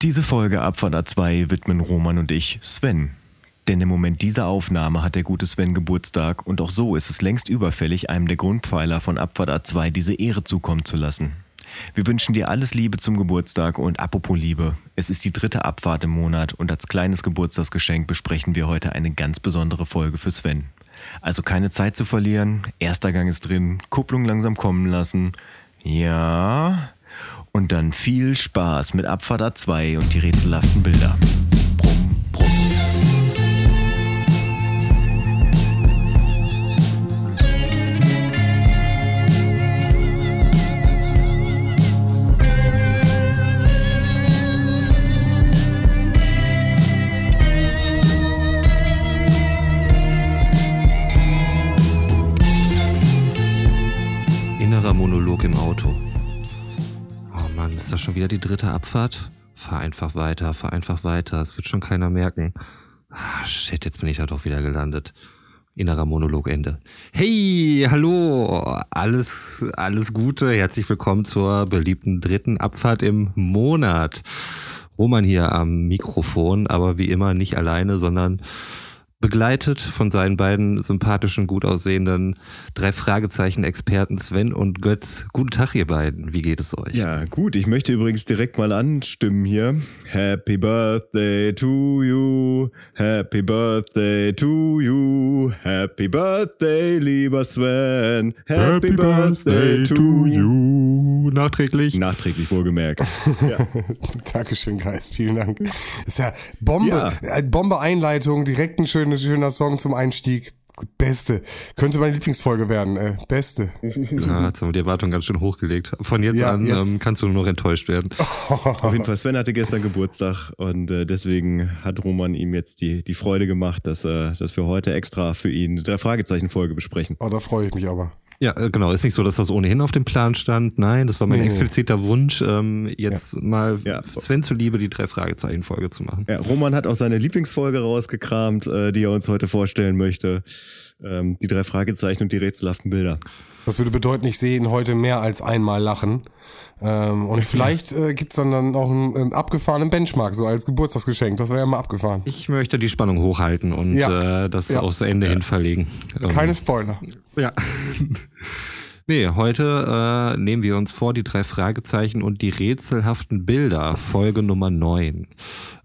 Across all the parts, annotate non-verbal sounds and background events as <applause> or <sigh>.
Diese Folge Abfahrt A2 widmen Roman und ich Sven. Denn im Moment dieser Aufnahme hat der gute Sven Geburtstag und auch so ist es längst überfällig, einem der Grundpfeiler von Abfahrt A2 diese Ehre zukommen zu lassen. Wir wünschen dir alles Liebe zum Geburtstag und apropos Liebe, es ist die dritte Abfahrt im Monat und als kleines Geburtstagsgeschenk besprechen wir heute eine ganz besondere Folge für Sven. Also keine Zeit zu verlieren, erster Gang ist drin, Kupplung langsam kommen lassen. Ja. Und dann viel Spaß mit Abfahrt A2 und die rätselhaften Bilder. Brumm, brumm. Innerer Monolog im Auto. Ist das schon wieder die dritte Abfahrt? Fahr einfach weiter, fahr einfach weiter. Es wird schon keiner merken. Ah, shit, jetzt bin ich da doch wieder gelandet. Innerer Monolog Ende. Hey, hallo, alles, alles Gute. Herzlich willkommen zur beliebten dritten Abfahrt im Monat. Roman hier am Mikrofon, aber wie immer nicht alleine, sondern begleitet von seinen beiden sympathischen, gut aussehenden drei Fragezeichen-Experten Sven und Götz. Guten Tag, ihr beiden. Wie geht es euch? Ja, gut. Ich möchte übrigens direkt mal anstimmen hier. Happy Birthday to you. Happy Birthday to you. Happy Birthday, lieber Sven. Happy, Birthday, to you. Nachträglich. Nachträglich wohlgemerkt. ja. <laughs> Dankeschön, Geist. Vielen Dank. ist ja Bombe. Ja. Äh, Bombe-Einleitung, direkt ein schöner, Song zum Einstieg. Beste. Könnte meine Lieblingsfolge werden. Äh, beste. Ja, jetzt haben wir die Erwartung ganz schön hochgelegt. Von jetzt Ja, an jetzt. Ähm, kannst du nur noch enttäuscht werden. <laughs> Auf jeden Fall, Sven hatte gestern Geburtstag und äh, deswegen hat Roman ihm jetzt die, die Freude gemacht, dass, äh, dass wir heute extra für ihn eine Drei-Fragezeichen-Folge besprechen. Oh, da freue ich mich aber. Ja, äh, genau. Ist nicht so, dass das ohnehin auf dem Plan stand. Nein, das war mein Nee, expliziter Wunsch, ähm, jetzt mal Ja. Sven zuliebe die drei Fragezeichen-Folge zu machen. Ja, Roman hat auch seine Lieblingsfolge rausgekramt, äh, die er uns heute vorstellen möchte. Ähm, die drei Fragezeichen und die rätselhaften Bilder. Das würde bedeuten, ich sehe ihn heute mehr als einmal lachen. Ähm, und vielleicht äh, gibt's dann, dann auch einen, einen abgefahrenen Benchmark, so als Geburtstagsgeschenk. Das wäre ja mal abgefahren. Ich möchte die Spannung hochhalten und Ja. äh, das Ja. aufs Ende hin verlegen. Ähm, Keine Spoiler. Ja. <laughs> Nee, heute äh, nehmen wir uns vor die drei Fragezeichen und die rätselhaften Bilder, Folge Nummer 9.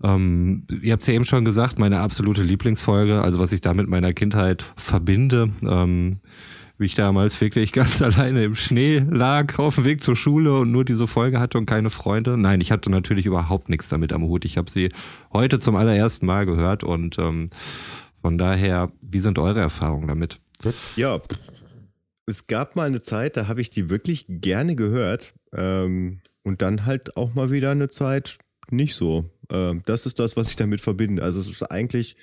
Ähm, ihr habt es ja eben schon gesagt, meine absolute Lieblingsfolge, also was ich da mit meiner Kindheit verbinde. Ähm, wie ich damals wirklich ganz <laughs> alleine im Schnee lag auf dem Weg zur Schule und nur diese Folge hatte und keine Freunde. Nein, ich hatte natürlich überhaupt nichts damit am Hut. Ich habe sie heute zum allerersten Mal gehört und ähm, von daher, wie sind eure Erfahrungen damit? Ja, es gab mal eine Zeit, da habe ich die wirklich gerne gehört. Ähm, und dann halt auch mal wieder eine Zeit nicht so. Ähm, das ist das, was ich damit verbinde. Also es ist eigentlich,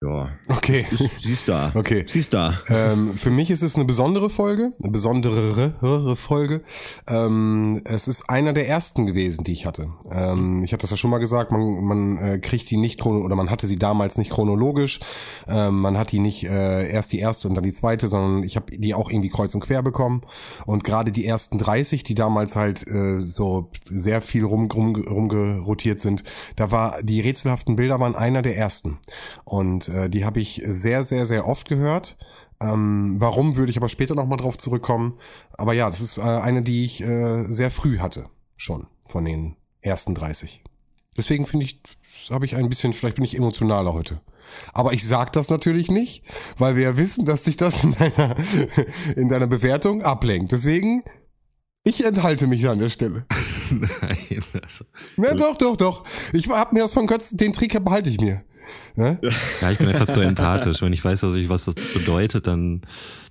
ja, Okay. ist, sie ist da. <laughs> Okay. Sie ist da. ähm, für mich ist es eine besondere Folge, eine besondere Folge. Ähm, es ist einer der ersten gewesen, die ich hatte. Ähm, ich hatte das ja schon mal gesagt, man, man äh, kriegt die nicht chrono oder man hatte sie damals nicht chronologisch. Ähm, man hat die nicht äh, erst die erste und dann die zweite, sondern ich habe die auch irgendwie kreuz und quer bekommen. Und gerade die ersten 30, die damals halt äh, so sehr viel rum, rum, rumgerotiert sind, da war die rätselhaften Bilder waren einer der ersten. Und äh, die habe ich sehr, sehr, sehr oft gehört. Ähm, warum würde ich aber später nochmal drauf zurückkommen. Aber ja, das ist äh, eine, die ich äh, sehr früh hatte. Schon von den ersten 30. Deswegen finde ich, habe ich ein bisschen, vielleicht bin ich emotionaler heute. Aber ich sag das natürlich nicht, weil wir ja wissen, dass sich das in deiner, <laughs> in deiner Bewertung ablenkt. Deswegen, ich enthalte mich an der Stelle. <laughs> Nein, also, Na doch, doch, doch. Ich hab mir das von Götz, den Trick behalte ich mir. Ne? ja, ich bin einfach zu empathisch. Wenn ich weiß, dass ich, was das bedeutet, dann,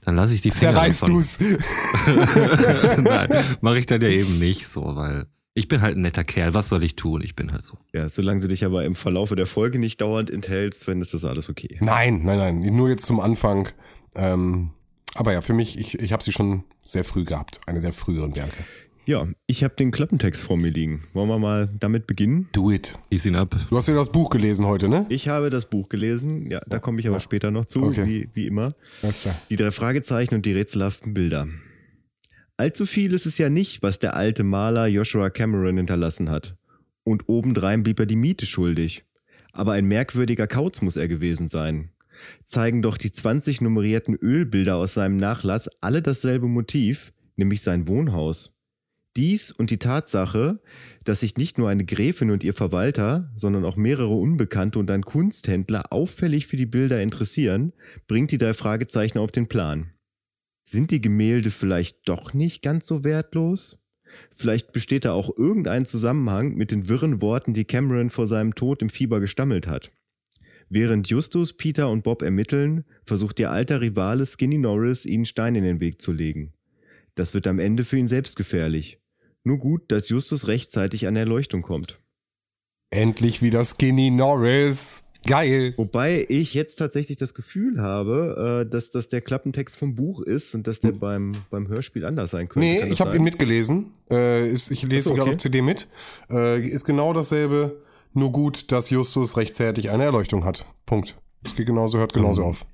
dann lasse ich die Finger Zerreißt davon. du's. <laughs> Nein, mache ich dann ja eben nicht so, weil ich bin halt ein netter Kerl. Was soll ich tun? Ich bin halt so. Ja, solange du dich aber im Verlaufe der Folge nicht dauernd enthältst, Sven, ist das alles okay. Nein, nein, nein. Nur jetzt zum Anfang. Ähm, aber ja, für mich, ich, ich habe sie schon sehr früh gehabt. Eine der früheren Werke. Ja, ich habe den Klappentext vor mir liegen. Wollen wir mal damit beginnen? Do it. Lies ihn ab. Du hast ja das Buch gelesen heute, ne? Ich habe das Buch gelesen. Ja, da komme ich aber später noch zu, Okay. wie, wie immer. Die drei Fragezeichen und die rätselhaften Bilder. Allzu viel ist es ja nicht, was der alte Maler Joshua Cameron hinterlassen hat. Und obendrein blieb er die Miete schuldig. Aber ein merkwürdiger Kauz muss er gewesen sein. Zeigen doch die 20 nummerierten Ölbilder aus seinem Nachlass alle dasselbe Motiv, nämlich sein Wohnhaus. Dies und die Tatsache, dass sich nicht nur eine Gräfin und ihr Verwalter, sondern auch mehrere Unbekannte und ein Kunsthändler auffällig für die Bilder interessieren, bringt die drei Fragezeichen auf den Plan. Sind die Gemälde vielleicht doch nicht ganz so wertlos? Vielleicht besteht da auch irgendein Zusammenhang mit den wirren Worten, die Cameron vor seinem Tod im Fieber gestammelt hat. Während Justus, Peter und Bob ermitteln, versucht ihr alter Rivale Skinny Norris, ihnen Stein in den Weg zu legen. Das wird am Ende für ihn selbst gefährlich. Nur gut, dass Justus rechtzeitig an Erleuchtung kommt. Endlich wieder Skinny Norris. Geil. Wobei ich jetzt tatsächlich das Gefühl habe, äh, dass das der Klappentext vom Buch ist und dass der hm. beim, beim Hörspiel anders sein könnte. Nee, ich habe ihn mitgelesen. Äh, ich lese so, okay. gerade auf CD mit. Äh, ist genau dasselbe, nur gut, dass Justus rechtzeitig eine Erleuchtung hat. Punkt. Es geht genauso, hört genauso um, ähm, auf.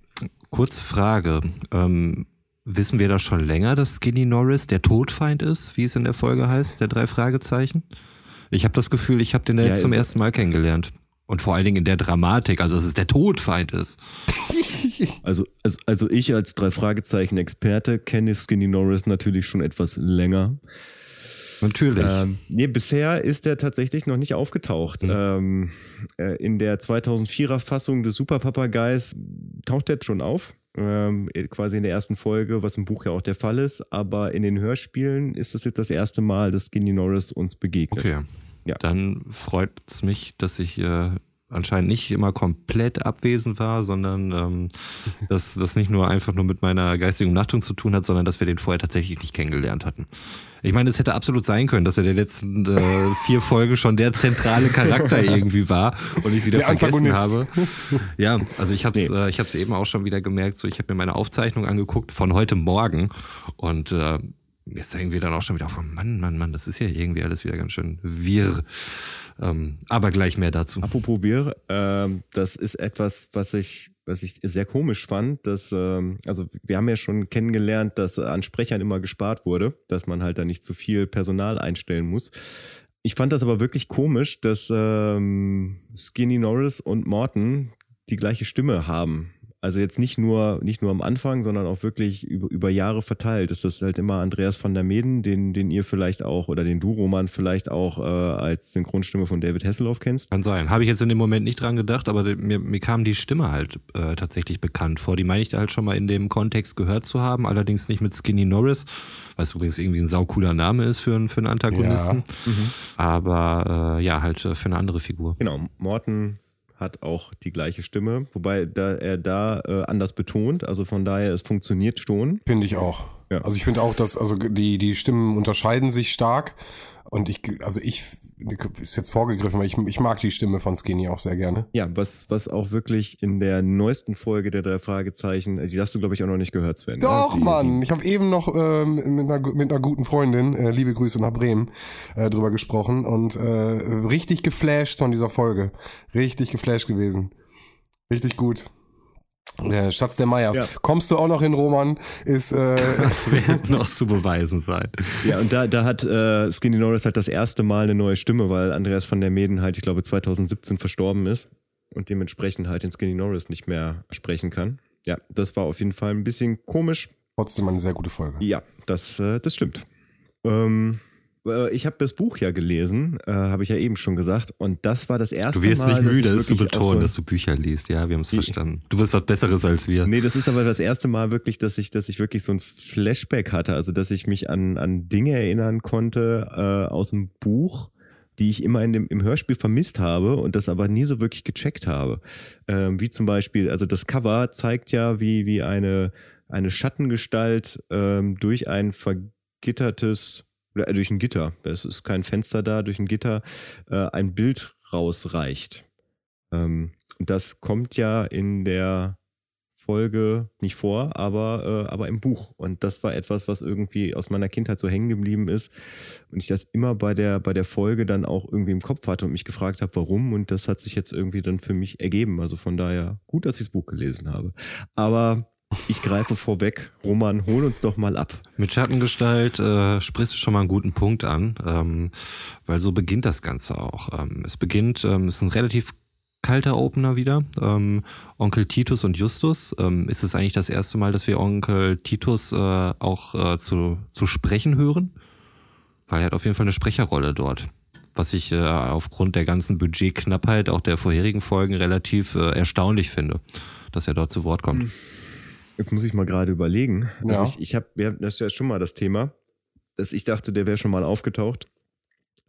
Kurze Frage. Ähm, wissen wir da schon länger, dass Skinny Norris der Todfeind ist, wie es in der Folge heißt, der drei Fragezeichen? Ich habe das Gefühl, ich habe den ja, jetzt zum ersten Mal kennengelernt. Und vor allen Dingen in der Dramatik, also dass es der Todfeind ist. <laughs> Also, also, also ich als drei Fragezeichen-Experte kenne Skinny Norris natürlich schon etwas länger. Natürlich. Ähm, nee, bisher ist er tatsächlich noch nicht aufgetaucht. Mhm. Ähm, äh, in der 2004er Fassung des Superpapageis taucht er schon auf. Ähm, quasi in der ersten Folge, was im Buch ja auch der Fall ist. Aber in den Hörspielen ist es jetzt das erste Mal, dass Skinny Norris uns begegnet. Okay. Ja. Dann freut es mich, dass ich äh, anscheinend nicht immer komplett abwesend war, sondern ähm, <laughs> dass das nicht nur einfach nur mit meiner geistigen Umnachtung zu tun hat, sondern dass wir den vorher tatsächlich nicht kennengelernt hatten. Ich meine, es hätte absolut sein können, dass er der letzten äh, vier Folgen schon der zentrale Charakter <laughs> irgendwie war und ich wieder der vergessen habe. Ja, also ich habe es nee. äh, ich habe eben auch schon wieder gemerkt, so ich habe mir meine Aufzeichnung angeguckt von heute Morgen und äh, mir ist irgendwie dann auch schon wieder auf, Mann, Mann, Mann, das ist ja irgendwie alles wieder ganz schön wirr. Ähm, aber gleich mehr dazu. Apropos wirr, ähm, das ist etwas, was ich, was ich sehr komisch fand, dass, ähm, also wir haben ja schon kennengelernt, dass an Sprechern immer gespart wurde, dass man halt da nicht zu viel Personal einstellen muss. Ich fand das aber wirklich komisch, dass ähm, Skinny Norris und Morton die gleiche Stimme haben. Also jetzt nicht nur, nicht nur am Anfang, sondern auch wirklich über, über Jahre verteilt. Ist das halt immer Andreas van der Meden, den, den ihr vielleicht auch oder den du, Roman, vielleicht auch äh, als Synchronstimme von David Hasselhoff kennst? Kann sein. Habe ich jetzt in dem Moment nicht dran gedacht, aber mir, mir kam die Stimme halt äh, tatsächlich bekannt vor. Die meine ich da halt schon mal in dem Kontext gehört zu haben, allerdings nicht mit Skinny Norris, was übrigens irgendwie ein saucooler Name ist für, für einen Antagonisten. Ja. Mhm. Aber äh, ja, halt äh, für eine andere Figur. Genau, Morten hat auch die gleiche Stimme, wobei da er da äh, anders betont. Also von daher, es funktioniert schon. Finde ich auch. Ja. Also ich finde auch, dass also die die Stimmen unterscheiden sich stark und ich, also ich, ist jetzt vorgegriffen, weil ich, ich mag die Stimme von Skinny auch sehr gerne. Ja, was, was auch wirklich in der neuesten Folge der drei Fragezeichen, die hast du, glaube ich, auch noch nicht gehört, Sven. Ne? Doch, ne? Mann. Ich habe eben noch äh, mit, einer, mit einer guten Freundin, äh, liebe Grüße nach Bremen, äh, drüber gesprochen und äh, richtig geflasht von dieser Folge. Richtig geflasht gewesen. Richtig gut. Der Schatz der Meyers. Ja. Kommst du auch noch hin, Roman? Ist äh <laughs> das wird noch zu beweisen sein. Ja, und da, da hat äh, Skinny Norris halt das erste Mal eine neue Stimme, weil Andreas von der Meden halt, ich glaube, 2017 verstorben ist und dementsprechend halt den Skinny Norris nicht mehr sprechen kann. Ja, das war auf jeden Fall ein bisschen komisch. Trotzdem eine sehr gute Folge. Ja, das, äh, das stimmt. Ähm, äh, ich habe das Buch ja gelesen, äh, habe ich ja eben schon gesagt. Und das war das erste Mal. Du wirst Mal, nicht müde, es zu betonen, so dass du Bücher liest. Ja, wir haben es verstanden. Du wirst was Besseres als wir. Nee, das ist aber das erste Mal wirklich, dass ich, dass ich wirklich so ein Flashback hatte. Also, dass ich mich an, an Dinge erinnern konnte äh, aus dem Buch, die ich immer in dem, im Hörspiel vermisst habe und das aber nie so wirklich gecheckt habe. Ähm, wie zum Beispiel, also das Cover zeigt ja, wie, wie eine, eine Schattengestalt ähm, durch ein vergittertes oder äh, durch ein Gitter, es ist kein Fenster da, durch ein Gitter äh, ein Bild rausreicht. Ähm, das kommt ja in der Folge nicht vor, aber, äh, aber im Buch. Und das war etwas, was irgendwie aus meiner Kindheit so hängen geblieben ist. Und ich das immer bei der, bei der Folge dann auch irgendwie im Kopf hatte und mich gefragt habe, warum. Und das hat sich jetzt irgendwie dann für mich ergeben. Also von daher gut, dass ich das Buch gelesen habe. Aber Ich greife vorweg. Roman, hol uns doch mal ab. Mit Schattengestalt äh, sprichst du schon mal einen guten Punkt an, ähm, weil so beginnt das Ganze auch. Ähm, es beginnt, ähm, es ist ein relativ kalter Opener wieder. Ähm, Onkel Titus und Justus. Ähm, ist es eigentlich das erste Mal, dass wir Onkel Titus äh, auch äh, zu, zu sprechen hören? Weil er hat auf jeden Fall eine Sprecherrolle dort. Was ich äh, aufgrund der ganzen Budgetknappheit auch der vorherigen Folgen relativ äh, erstaunlich finde, dass er dort zu Wort kommt. Jetzt muss ich mal gerade überlegen. Also Ja. ich, ich habe, das ist ja schon mal das Thema, dass ich dachte, der wäre schon mal aufgetaucht.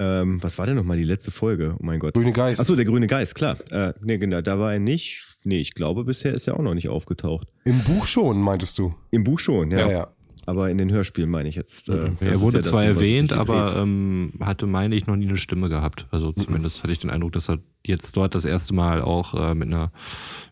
Ähm, was war denn nochmal die letzte Folge? Oh mein Gott. Grüne Geist. Achso, der grüne Geist, klar. Äh, nee, genau, da war er nicht. Nee, ich glaube, bisher ist er auch noch nicht aufgetaucht. Im Buch schon, meintest du? Im Buch schon, ja. Ja, ja. Aber in den Hörspielen meine ich jetzt. Äh, das er wurde ja das, zwar es erwähnt, aber ähm, hatte, meine ich, noch nie eine Stimme gehabt. Also zumindest hatte ich den Eindruck, dass er jetzt dort das erste Mal auch äh, mit einer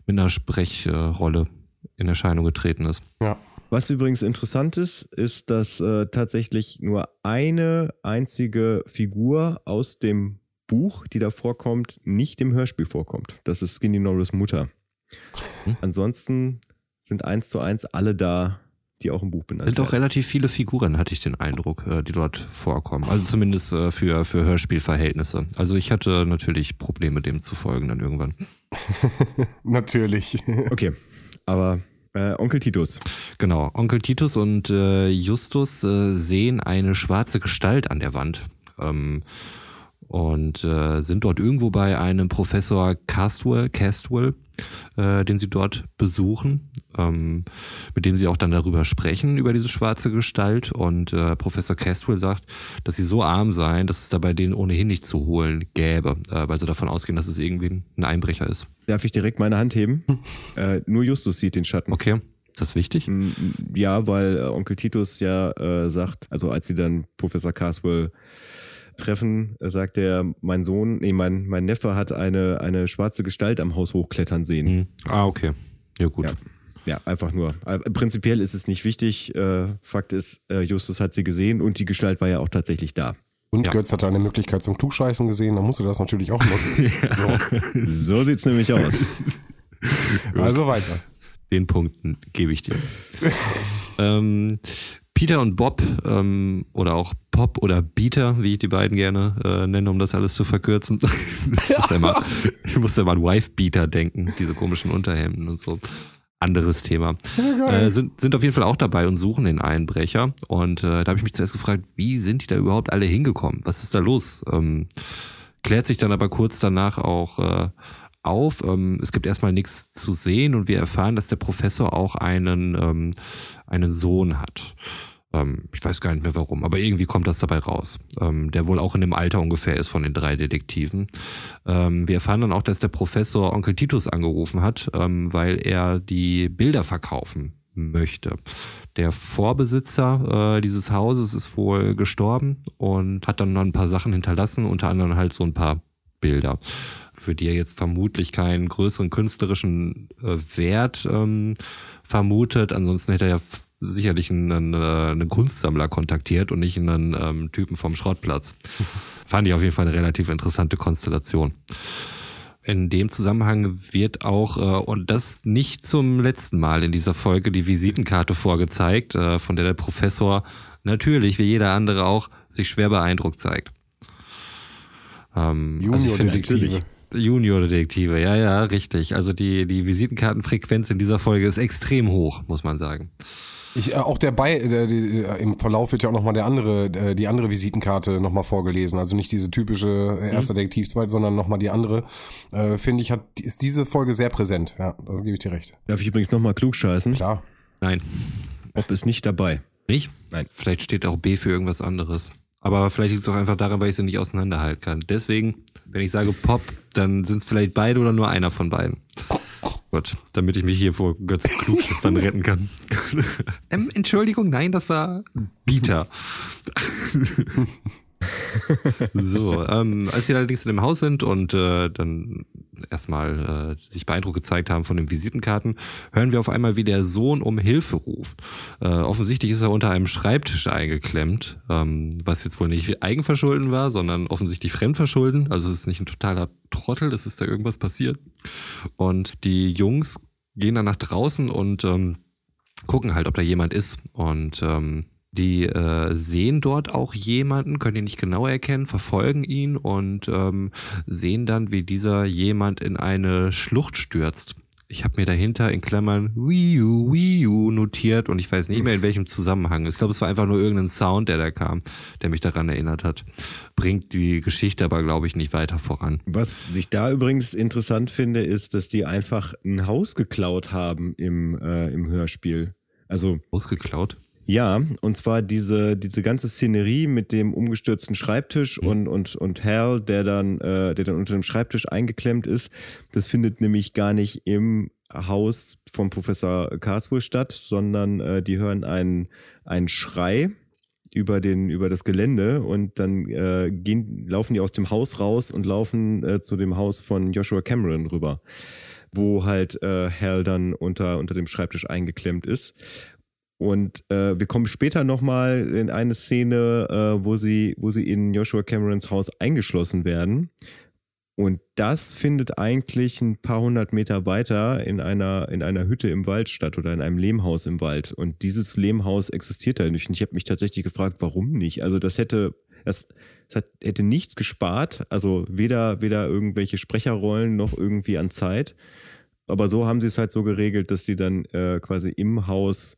mit einer Sprechrolle in Erscheinung getreten ist. Ja. Was übrigens interessant ist, ist, dass äh, tatsächlich nur eine einzige Figur aus dem Buch, die da vorkommt, nicht im Hörspiel vorkommt. Das ist Skinny Norris Mutter. Hm. Ansonsten sind eins zu eins alle da, die auch im Buch benannt Sind auch werden. relativ viele Figuren, hatte ich den Eindruck, äh, die dort vorkommen. Also zumindest äh, für, für Hörspielverhältnisse. Also ich hatte natürlich Probleme, dem zu folgen dann irgendwann. <laughs> Natürlich. Okay, aber äh, Onkel Titus. Genau, Onkel Titus und äh, Justus äh, sehen eine schwarze Gestalt an der Wand. Ähm, und äh, sind dort irgendwo bei einem Professor Castwell, Castwell äh, den sie dort besuchen, ähm, mit dem sie auch dann darüber sprechen, über diese schwarze Gestalt. Und äh, Professor Castwell sagt, dass sie so arm seien, dass es da bei denen ohnehin nicht zu holen gäbe, äh, weil sie davon ausgehen, dass es irgendwie ein Einbrecher ist. Darf ich direkt meine Hand heben? äh, nur Justus sieht den Schatten. Okay, ist das wichtig? Mm, Ja, weil äh, Onkel Titus ja äh, sagt, also als sie dann Professor Carswell treffen, äh, sagt er, mein Sohn, nee, mein, mein Neffe hat eine, eine schwarze Gestalt am Haus hochklettern sehen. Hm. Ah, okay. Ja, gut. Ja. Ja, einfach nur. Äh, Prinzipiell ist es nicht wichtig. Äh, Fakt ist, Justus hat sie gesehen und die Gestalt war ja auch tatsächlich da. Und Ja. Götz hat eine Möglichkeit zum Klugscheißen gesehen, dann musst du das natürlich auch nutzen. <laughs> so, So sieht's nämlich aus. <laughs> also weiter. Den Punkten gebe ich dir. <laughs> ähm, Peter und Bob ähm, oder auch Pop oder Beater, wie ich die beiden gerne äh, nenne, um das alles zu verkürzen. <laughs> ich, muss ja mal, ich an Wife-Beater denken, diese komischen Unterhemden und so. Anderes Thema. Äh, sind, sind auf jeden Fall auch dabei und suchen den Einbrecher. Und äh, da habe ich mich zuerst gefragt, wie sind die da überhaupt alle hingekommen? Was ist da los? Ähm, klärt sich dann aber kurz danach auch äh, auf. Ähm, es gibt erstmal nichts zu sehen und wir erfahren, dass der Professor auch einen, ähm, einen Sohn hat. Ähm, ich weiß gar nicht mehr warum, aber irgendwie kommt das dabei raus. Ähm, der wohl auch in dem Alter ungefähr ist von den drei Detektiven. Ähm, wir erfahren dann auch, dass der Professor Onkel Titus angerufen hat, weil er die Bilder verkaufen möchte. Der Vorbesitzer äh, dieses Hauses ist wohl gestorben und hat dann noch ein paar Sachen hinterlassen, unter anderem halt so ein paar Bilder, für die er jetzt vermutlich keinen größeren künstlerischen äh, Wert ähm, vermutet. Ansonsten hätte er ja sicherlich einen, äh, einen Kunstsammler kontaktiert und nicht einen ähm, Typen vom Schrottplatz. <laughs> Fand ich auf jeden Fall eine relativ interessante Konstellation. In dem Zusammenhang wird auch, äh, und das nicht zum letzten Mal in dieser Folge, die Visitenkarte vorgezeigt, äh, von der der Professor natürlich, wie jeder andere auch, sich schwer beeindruckt zeigt. Ähm, also ich finde- Junior-Detektive. Junior-Detektive, ja, ja, richtig. Also die, die Visitenkartenfrequenz in dieser Folge ist extrem hoch, muss man sagen. Ich, äh, auch der bei, der, die, äh, im Verlauf wird ja auch nochmal der andere, äh, die andere Visitenkarte nochmal vorgelesen. Also nicht diese typische äh, erster Detektiv, zweite, sondern nochmal die andere. Äh, Finde ich, hat, ist diese Folge sehr präsent. Ja, da gebe ich dir recht. Darf ich übrigens nochmal klug scheißen? Klar. Nein. Ob ist nicht dabei. Nicht? Nein. Vielleicht steht auch B für irgendwas anderes. Aber vielleicht liegt es auch einfach daran, weil ich sie nicht auseinanderhalten kann. Deswegen, wenn ich sage Pop, dann sind es vielleicht beide oder nur einer von beiden. Gut, damit ich mich hier vor Götz Klugschiss dann retten kann. ähm, Entschuldigung, nein, das war Bieter. <laughs> so, ähm, als sie allerdings in dem Haus sind und äh, dann erstmal äh, sich beeindruckt gezeigt haben von den Visitenkarten, hören wir auf einmal, wie der Sohn um Hilfe ruft. Äh, offensichtlich ist er unter einem Schreibtisch eingeklemmt, ähm, was jetzt wohl nicht Eigenverschulden war, sondern offensichtlich Fremdverschulden. Also es ist nicht ein totaler Trottel, es ist da irgendwas passiert. Und die Jungs gehen dann nach draußen und ähm, gucken halt, ob da jemand ist. Und ähm, die äh, sehen dort auch jemanden, können ihn nicht genau erkennen, verfolgen ihn und ähm, sehen dann, wie dieser jemand in eine Schlucht stürzt. Ich habe mir dahinter in Klammern Wii U, Wii U notiert und ich weiß nicht mehr in welchem Zusammenhang. Ich glaube, es war einfach nur irgendein Sound, der da kam, der mich daran erinnert hat. Bringt die Geschichte aber, glaube ich, nicht weiter voran. Was ich da übrigens interessant finde, ist, dass die einfach ein Haus geklaut haben im, äh, im Hörspiel. Also. Ausgeklaut? Ja, und zwar diese, diese ganze Szenerie mit dem umgestürzten Schreibtisch mhm. und, und, und Hal, der dann, äh, der dann unter dem Schreibtisch eingeklemmt ist, das findet nämlich gar nicht im Haus vom Professor Karlsruhe statt, sondern äh, die hören einen, einen Schrei über, den, über das Gelände und dann äh, gehen, laufen die aus dem Haus raus und laufen äh, zu dem Haus von Joshua Cameron rüber wo halt äh, Hal dann unter, unter dem Schreibtisch eingeklemmt ist. Und äh, wir kommen später nochmal in eine Szene, äh, wo, sie, wo sie in Joshua Camerons Haus eingeschlossen werden. Und das findet eigentlich ein paar hundert Meter weiter in einer, in einer Hütte im Wald statt oder in einem Lehmhaus im Wald. Und dieses Lehmhaus existiert da nicht. Und ich habe mich tatsächlich gefragt, warum nicht? Also das hätte, das, das hat, hätte nichts gespart. Also weder, weder irgendwelche Sprecherrollen noch irgendwie an Zeit. Aber so haben sie es halt so geregelt, dass sie dann äh, quasi im Haus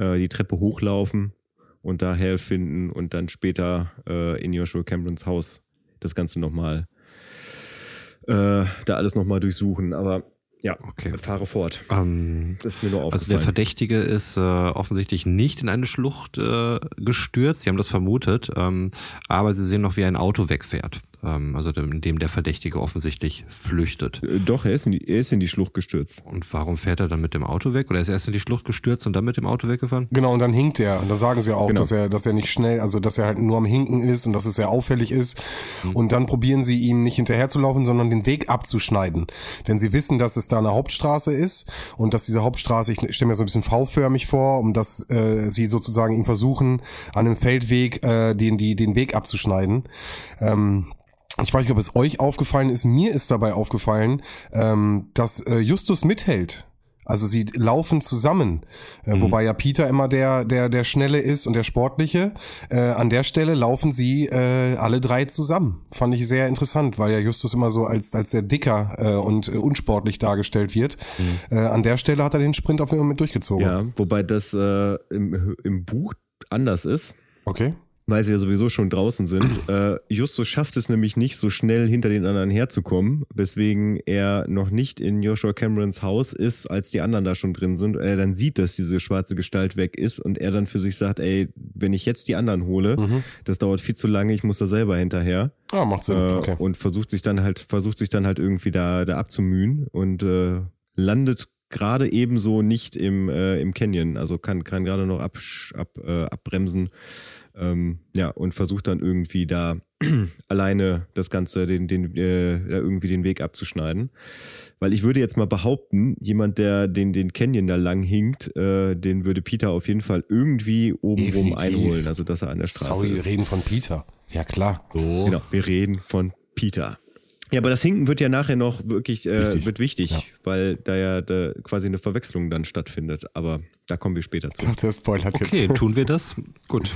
äh, die Treppe hochlaufen und da Hell finden und dann später äh, in Joshua Camerons Haus das Ganze nochmal, äh, da alles nochmal durchsuchen. Aber ja, okay. fahre fort. Ähm, das ist mir nur aufgefallen. Also der Verdächtige ist äh, offensichtlich nicht in eine Schlucht äh, gestürzt. Sie haben das vermutet, ähm, aber sie sehen noch, wie ein Auto wegfährt ähm, also in dem der Verdächtige offensichtlich flüchtet. Äh, doch, er ist, in die, er ist in die Schlucht gestürzt. Und warum fährt er dann mit dem Auto weg? Oder ist er erst in die Schlucht gestürzt und dann mit dem Auto weggefahren? Genau, und dann hinkt er. Und da sagen sie auch, genau. dass er, dass er nicht schnell, also dass er halt nur am Hinken ist und dass es sehr auffällig ist. Mhm. Und dann probieren sie ihm nicht hinterherzulaufen, sondern den Weg abzuschneiden. Denn sie wissen, dass es da eine Hauptstraße ist und dass diese Hauptstraße, ich stelle mir so ein bisschen V-förmig vor, um dass äh, sie sozusagen ihm versuchen, an einem Feldweg äh, den, die, den Weg abzuschneiden. Ähm, ich weiß nicht, ob es euch aufgefallen ist, mir ist dabei aufgefallen, ähm, dass äh, Justus mithält. Also sie laufen zusammen, äh, mhm. wobei ja Peter immer der der der schnelle ist und der sportliche. Äh, an der Stelle laufen sie äh, alle drei zusammen. Fand ich sehr interessant, weil ja Justus immer so als als sehr dicker äh, und äh, unsportlich dargestellt wird. Mhm. Äh, an der Stelle hat er den Sprint auf jeden Fall mit durchgezogen. Ja, wobei das äh, im, im Buch anders ist. Okay weil sie ja sowieso schon draußen sind. <clears throat> Äh, Justus schafft es nämlich nicht, so schnell hinter den anderen herzukommen, weswegen er noch nicht in Joshua Camerons Haus ist, als die anderen da schon drin sind. Und er dann sieht, dass diese schwarze Gestalt weg ist und er dann für sich sagt, ey, wenn ich jetzt die anderen hole, mhm. das dauert viel zu lange, ich muss da selber hinterher. Ah, macht Sinn. Äh, okay. Und versucht sich dann halt, versucht sich dann halt irgendwie da, da abzumühen und äh, landet gerade ebenso nicht im, äh, im Canyon, also kann, kann gerade noch ab, ab, äh, abbremsen ähm, ja, und versucht dann irgendwie da <clears throat> alleine das Ganze, den, den, äh, irgendwie den Weg abzuschneiden. Weil ich würde jetzt mal behaupten, jemand, der den, den Canyon da lang hinkt, äh, den würde Peter auf jeden Fall irgendwie obenrum einholen, also dass er an der Straße Sorry, ist. wir reden von Peter. Ja, klar. So. Genau, wir reden von Peter. Ja, aber das Hinken wird ja nachher noch wirklich äh, wichtig. wird wichtig, ja. weil da ja da quasi eine Verwechslung dann stattfindet. Aber da kommen wir später zu. Ach, der Spoiler okay, jetzt. Okay, tun wir das? Gut.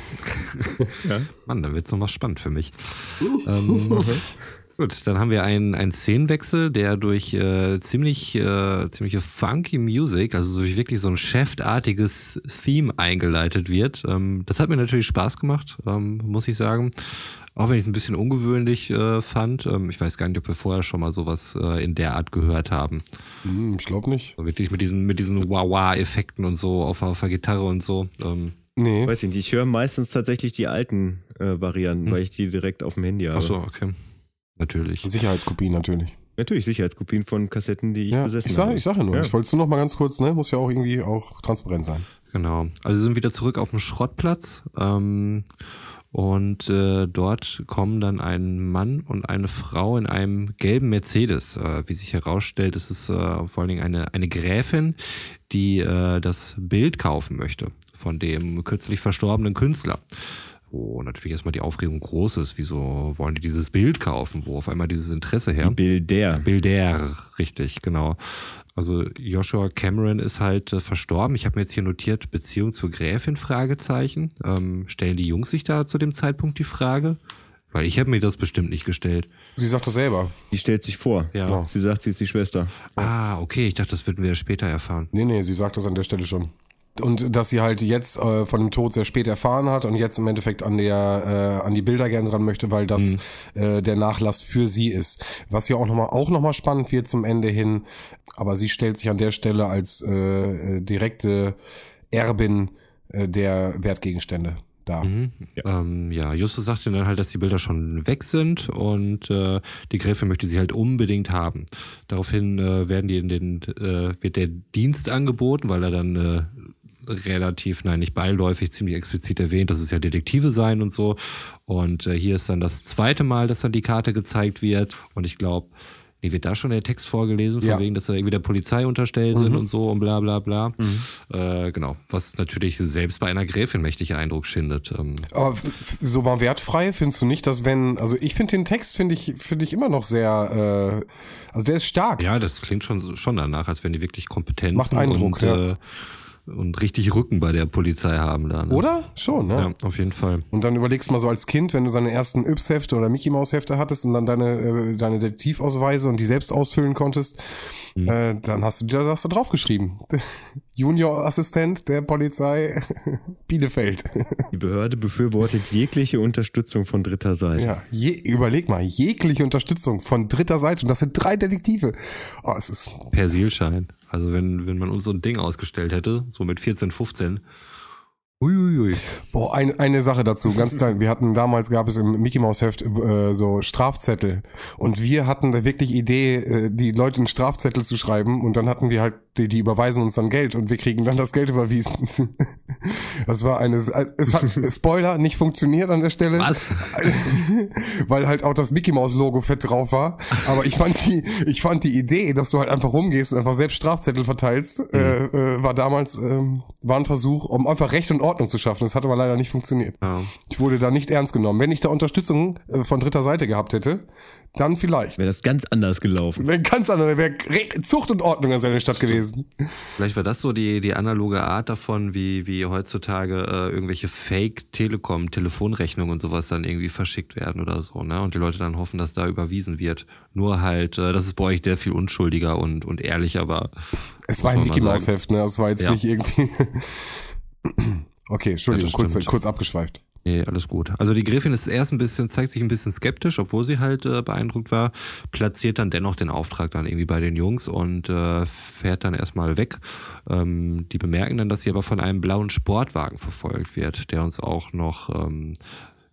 <laughs> ja. Mann, dann wird es nochmal spannend für mich. ähm, okay. <laughs> Gut, dann haben wir einen, einen Szenenwechsel, der durch äh, ziemlich äh, ziemliche funky Music, also durch wirklich so ein cheftartiges Theme eingeleitet wird. Ähm, das hat mir natürlich Spaß gemacht, ähm, muss ich sagen. Auch wenn ich es ein bisschen ungewöhnlich äh, fand. Ähm, ich weiß gar nicht, ob wir vorher schon mal sowas äh, in der Art gehört haben. Hm, ich glaube nicht. Wirklich mit diesen, mit diesen Wah-Wah-Effekten und so auf, auf der Gitarre und so. Ähm, nee. Weiß ich nicht. Ich höre meistens tatsächlich die alten äh, Varianten, hm. weil ich die direkt auf dem Handy habe. Ach so, okay. Natürlich. Sicherheitskopien natürlich. Natürlich, Sicherheitskopien von Kassetten, die ich ja, besessen ich sag, habe. Ich sage nur, ja. ich wollte es nur noch mal ganz kurz, ne, muss ja auch irgendwie auch transparent sein. Genau. Also sind wieder zurück auf dem Schrottplatz. Ähm, und äh, dort kommen dann ein Mann und eine Frau in einem gelben Mercedes. Äh, wie sich herausstellt, ist es äh, vor allen Dingen eine, eine Gräfin, die äh, das Bild kaufen möchte von dem kürzlich verstorbenen Künstler. Wo natürlich erstmal die Aufregung groß ist. Wieso wollen die dieses Bild kaufen? Wo auf einmal dieses Interesse her? Die Bilder. Bilder, richtig, genau. Also Joshua Cameron ist halt äh, verstorben. Ich habe mir jetzt hier notiert, Beziehung zur Gräfin, Fragezeichen. Ähm, stellen die Jungs sich da zu dem Zeitpunkt die Frage? Weil ich habe mir das bestimmt nicht gestellt. Sie sagt das selber. Die stellt sich vor. Ja. Sie sagt, sie ist die Schwester. Ah, okay, ich dachte, das würden wir später erfahren. Nee, nee, sie sagt das an der Stelle schon. Und dass sie halt jetzt äh, von dem Tod sehr spät erfahren hat und jetzt im Endeffekt an der äh, an die Bilder gerne dran möchte, weil das äh, der Nachlass für sie ist. Was ja auch nochmal auch noch mal spannend wird zum Ende hin, aber sie stellt sich an der Stelle als äh, äh, direkte Erbin äh, der Wertgegenstände dar. Ja. Ähm, ja, Justus sagte dann halt, dass die Bilder schon weg sind und äh, die Gräfin möchte sie halt unbedingt haben. Daraufhin äh, werden die in den, äh, wird der Dienst angeboten, weil er dann äh, relativ, nein, nicht beiläufig, ziemlich explizit erwähnt, dass es ja Detektive sein und so. Und äh, hier ist dann das zweite Mal, dass dann die Karte gezeigt wird. Und ich glaube, nee, wird da schon der Text vorgelesen, von Ja. wegen, dass er irgendwie der Polizei unterstellt sind und so und bla bla bla. Äh, genau, was natürlich selbst bei einer Gräfin mächtig Eindruck schindet. Ähm, Aber so mal wertfrei findest du nicht, dass wenn, also ich finde den Text finde ich finde ich immer noch sehr, äh, also der ist stark. Ja, das klingt schon, schon danach, als wenn die wirklich Kompetenzen Macht Eindruck, und, ja. äh, und richtig Rücken bei der Polizei haben da. Ne? Oder? Schon, ne? Ja, auf jeden Fall. Und dann überlegst mal so als Kind, wenn du seine ersten Yps-Hefte oder Mickey Maus Hefte hattest und dann deine, äh, deine Detektivausweise und die selbst ausfüllen konntest, äh, dann hast du dir das da draufgeschrieben. <laughs> Junior-Assistent der Polizei <laughs> Bielefeld. <laughs> Die Behörde befürwortet jegliche Unterstützung von dritter Seite. ja, je, überleg mal, jegliche Unterstützung von dritter Seite und das sind drei Detektive. Oh, es ist, Persilschein. Also wenn, wenn man uns so ein Ding ausgestellt hätte, so mit 14, 15. Uiuiui. boah, ein, eine Sache dazu, ganz klein. Wir hatten damals, gab es im Mickey Maus Heft äh, so Strafzettel und wir hatten da wirklich Idee, äh, die Leute einen Strafzettel zu schreiben und dann hatten wir halt, die, die überweisen uns dann Geld und wir kriegen dann das Geld überwiesen. <laughs> Das war eine, es hat, <laughs> Spoiler, nicht funktioniert an der Stelle. Was? <laughs> Weil halt auch das Mickey Maus Logo fett drauf war. Aber ich fand die, ich fand die Idee, dass du halt einfach rumgehst und einfach selbst Strafzettel verteilst, äh, äh, war damals, ähm, war ein Versuch, um einfach Recht und Ordnung zu schaffen. Das hat aber leider nicht funktioniert. Ja. Ich wurde da nicht ernst genommen. Wenn ich da Unterstützung äh, von dritter Seite gehabt hätte, dann vielleicht. Wäre das ganz anders gelaufen. Wäre ganz andere, wäre Re- Zucht und Ordnung in seiner Stadt gewesen. Vielleicht war das so die, die analoge Art davon, wie, wie heutzutage äh, irgendwelche Fake-Telekom-Telefonrechnungen und sowas dann irgendwie verschickt werden oder so, ne? Und die Leute dann hoffen, dass da überwiesen wird. Nur halt, äh, das ist bei euch sehr viel unschuldiger und, und ehrlicher war. Es war ein Mickey Maus sagen. Heft, ne? Das war jetzt Ja. nicht irgendwie. <clears throat> okay, Entschuldigung, Ja, kurz, kurz abgeschweift. Nee, alles gut. Also die Gräfin ist erst ein bisschen, zeigt sich ein bisschen skeptisch, obwohl sie halt äh, beeindruckt war, platziert dann dennoch den Auftrag dann irgendwie bei den Jungs und äh, fährt dann erstmal weg. Ähm, die bemerken dann, dass sie aber von einem blauen Sportwagen verfolgt wird, der uns auch noch ähm,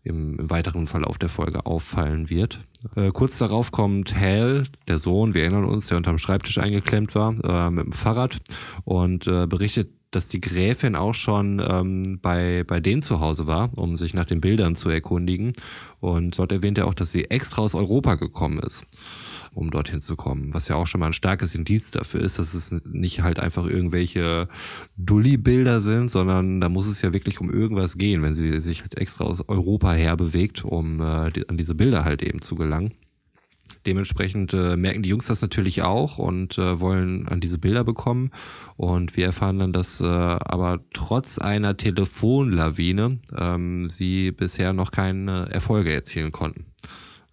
im, im weiteren Verlauf der Folge auffallen wird. Äh, kurz darauf kommt Hal, der Sohn, wir erinnern uns, der unterm Schreibtisch eingeklemmt war, äh, mit dem Fahrrad und äh, berichtet, dass die Gräfin auch schon ähm, bei, bei denen zu Hause war, um sich nach den Bildern zu erkundigen. Und dort erwähnt er auch, dass sie extra aus Europa gekommen ist, um dorthin zu kommen. Was ja auch schon mal ein starkes Indiz dafür ist, dass es nicht halt einfach irgendwelche Dulli-Bilder sind, sondern da muss es ja wirklich um irgendwas gehen, wenn sie sich halt extra aus Europa her bewegt, um äh, die, an diese Bilder halt eben zu gelangen. Dementsprechend äh, merken die Jungs das natürlich auch und äh, wollen an diese Bilder bekommen. Und wir erfahren dann, dass äh, aber trotz einer Telefonlawine ähm, sie bisher noch keine Erfolge erzielen konnten.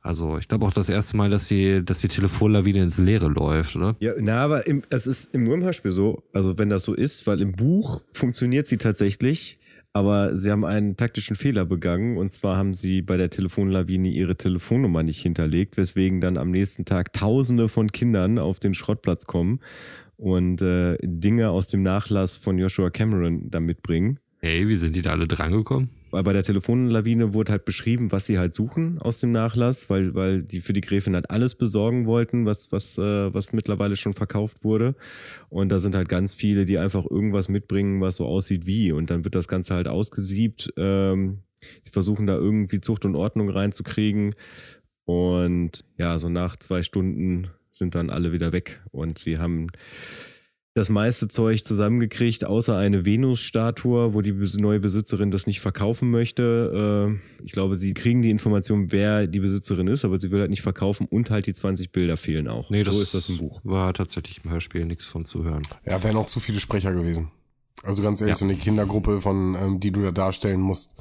Also ich glaube auch das erste Mal, dass die, dass die Telefonlawine ins Leere läuft, oder? Ja, na, aber im, es ist im Hörspiel so, also wenn das so ist, weil im Buch funktioniert sie tatsächlich, aber sie haben einen taktischen Fehler begangen und zwar haben sie bei der Telefonlawine ihre Telefonnummer nicht hinterlegt, weswegen dann am nächsten Tag Tausende von Kindern auf den Schrottplatz kommen und äh, Dinge aus dem Nachlass von Joshua Cameron da mitbringen. Hey, wie sind die da alle drangekommen? Weil bei der Telefonlawine wurde halt beschrieben, was sie halt suchen aus dem Nachlass, weil, weil die für die Gräfin halt alles besorgen wollten, was, was, äh, was mittlerweile schon verkauft wurde. Und da sind halt ganz viele, die einfach irgendwas mitbringen, was so aussieht wie. Und dann wird das Ganze halt ausgesiebt. Ähm, sie versuchen da irgendwie Zucht und Ordnung reinzukriegen. Und ja, so nach zwei Stunden sind dann alle wieder weg. Und sie haben das meiste Zeug zusammengekriegt, außer eine Venus-Statue, wo die neue Besitzerin das nicht verkaufen möchte. Äh, ich glaube, sie kriegen die Information, wer die Besitzerin ist, aber sie will halt nicht verkaufen und halt die 20 Bilder fehlen auch. Nee, so das ist das im Buch. War tatsächlich im Hörspiel nichts von zu hören. Ja, wären auch zu viele Sprecher gewesen. Also ganz ehrlich, Ja. so eine Kindergruppe von, ähm, die du da darstellen musst,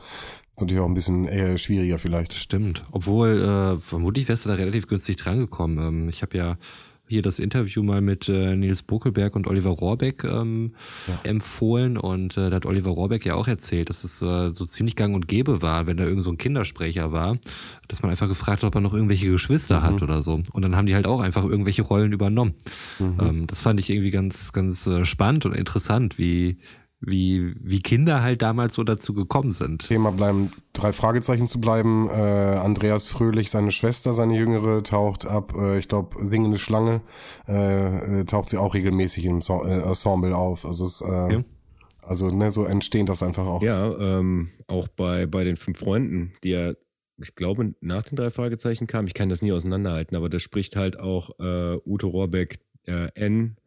ist natürlich auch ein bisschen eher schwieriger vielleicht. Stimmt. Obwohl, äh, vermutlich wärst du da relativ günstig drangekommen. Ähm, ich habe ja hier das Interview mal mit äh, Nils Buckelberg und Oliver Rohrbeck ähm, empfohlen und äh, da hat Oliver Rohrbeck ja auch erzählt, dass es äh, so ziemlich gang und gäbe war, wenn da irgend so ein Kindersprecher war, dass man einfach gefragt hat, ob er noch irgendwelche Geschwister hat oder so. Und dann haben die halt auch einfach irgendwelche Rollen übernommen. Ähm, das fand ich irgendwie ganz, ganz äh, spannend und interessant, wie, wie, wie Kinder halt damals so dazu gekommen sind. Thema bleiben, drei Fragezeichen zu bleiben. Äh, Andreas Fröhlich, seine Schwester, seine Jüngere, taucht ab. Äh, ich glaube, Singende Schlange äh, äh, taucht sie auch regelmäßig im so äh, Ensemble auf. Also es, äh, Ja. also ne, so entstehen das einfach auch. Ja, ähm, auch bei, bei den fünf Freunden, die ja, ich glaube, nach den drei Fragezeichen kamen. Ich kann das nie auseinanderhalten, aber das spricht halt auch äh, Ute Rohrbeck äh, N.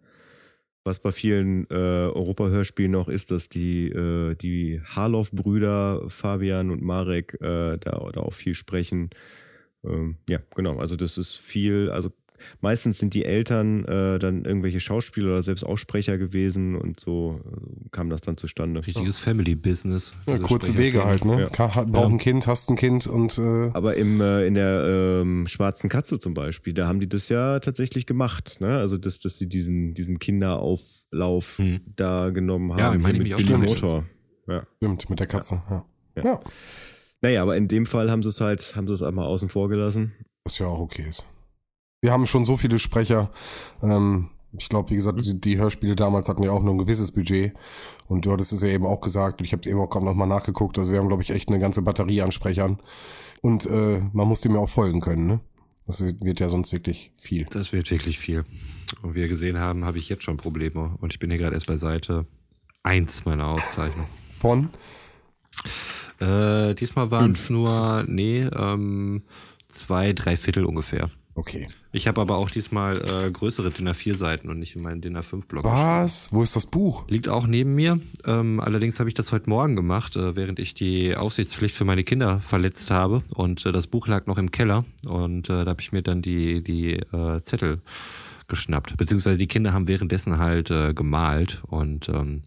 Was bei vielen äh, Europa-Hörspielen noch ist, dass die, äh, die Harloff-Brüder, Fabian und Marek, äh, da, da auch viel sprechen. Ähm, ja, genau. Also das ist viel, also meistens sind die Eltern äh, dann irgendwelche Schauspieler oder selbst auch Sprecher gewesen und so äh, kam das dann zustande. Richtiges Family-Business. Ja, diese kurze Sprecher Wege sind. halt, ne? Ja. Ka- hat- Braucht ein Kind, hast ein Kind und äh, Aber im, äh, in der ähm, Schwarzen Katze zum Beispiel, da haben die das ja tatsächlich gemacht. Ne? Also, dass, dass sie diesen, diesen Kinderauflauf Hm. da genommen haben. Ja, meine mit Billy stimmt. Motor. Ja. stimmt, mit der Katze. Ja. Ja. ja. Naja, aber in dem Fall haben sie es halt, haben sie es einmal außen vor gelassen. Was ja auch okay ist. Wir haben schon so viele Sprecher. Ähm, ich glaube, wie gesagt, die, die Hörspiele damals hatten ja auch nur ein gewisses Budget. Und du hattest es ja eben auch gesagt. Und ich habe es eben auch gerade nochmal nachgeguckt. Also wir haben, glaube ich, echt eine ganze Batterie an Sprechern. Und äh, man muss dem ja auch folgen können, ne? Das wird wird ja sonst wirklich viel. Das wird wirklich viel. Und wie wir gesehen haben, habe ich jetzt schon Probleme. Und ich bin hier gerade erst bei Seite 1 meiner Aufzeichnung. Von? Äh, diesmal waren es nur, nee, ähm, zwei, drei Viertel ungefähr. Okay. Ich habe aber auch diesmal äh, größere DIN A4 Seiten und nicht in meinen DIN A5 Block. Was? Wo ist das Buch? Liegt auch neben mir. Ähm, allerdings habe ich das heute Morgen gemacht, äh, während ich die Aufsichtspflicht für meine Kinder verletzt habe. Und äh, das Buch lag noch im Keller. Und äh, da habe ich mir dann die, die äh, Zettel geschnappt. Beziehungsweise die Kinder haben währenddessen halt äh, gemalt. Und ähm,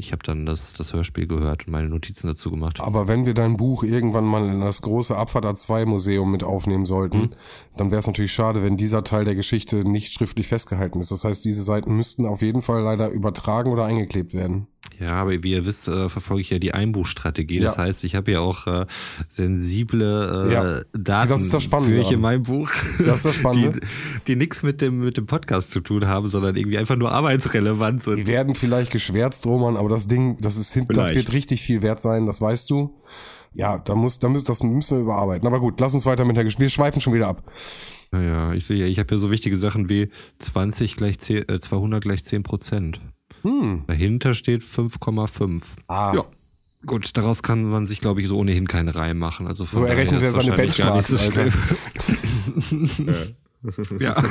ich habe dann das, das Hörspiel gehört und meine Notizen dazu gemacht. Aber wenn wir dein Buch irgendwann mal in das große Abfahrt A2 Museum mit aufnehmen sollten, dann wäre es natürlich schade, wenn dieser Teil der Geschichte nicht schriftlich festgehalten ist. Das heißt, diese Seiten müssten auf jeden Fall leider übertragen oder eingeklebt werden. Ja, aber wie ihr wisst, äh, verfolge ich ja die Einbuchstrategie. Das Ja. heißt, ich habe ja auch äh, sensible äh, Ja. Daten Das ist das Spannende für ich in meinem Buch. Das ist das Spannende. Die, die nichts mit dem, mit dem Podcast zu tun haben, sondern irgendwie einfach nur arbeitsrelevant Die sind. werden vielleicht geschwärzt, Roman, aber das Ding, das ist hin, das wird richtig viel wert sein, das weißt du. Ja, da muss, da müssen, das müssen wir überarbeiten. Aber gut, lass uns weiter mit der Geschichte. Wir schweifen schon wieder ab. Naja, ich sehe, ich habe ja so wichtige Sachen wie 20 gleich 10, äh, 200 gleich 10 Prozent. Hm. Dahinter steht 5,5. Ah. Ja. Gut, daraus kann man sich, glaube ich, so ohnehin keine Reihe machen. Also von So errechnet er seine nicht so schlimm. <laughs> Ja. <laughs>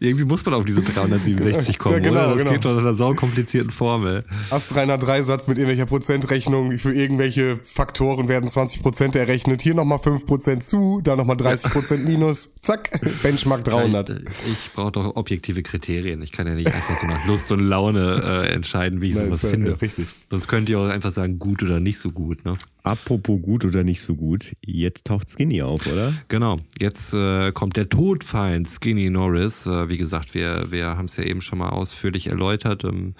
Irgendwie muss man auf diese 367 kommen, Ja, genau, oder? Das genau. geht doch in einer saukomplizierten Formel. Astreiner Dreisatz mit irgendwelcher Prozentrechnung für irgendwelche Faktoren werden 20 Prozent errechnet. Hier nochmal 5 Prozent zu, da nochmal 30 Prozent minus. Zack, <laughs> Benchmark 300. Ich brauche doch objektive Kriterien. Ich kann ja nicht einfach so nach Lust und Laune äh, entscheiden, wie ich <laughs> Nein, sowas ist finde. richtig. Sonst könnt ihr auch einfach sagen, gut oder nicht so gut, ne? Apropos gut oder nicht so gut, jetzt taucht Skinny auf, oder? Genau, jetzt äh, kommt der Todfeind Skinny Norris. Äh, wie gesagt, wir, wir haben es ja eben schon mal ausführlich erläutert. Ähm,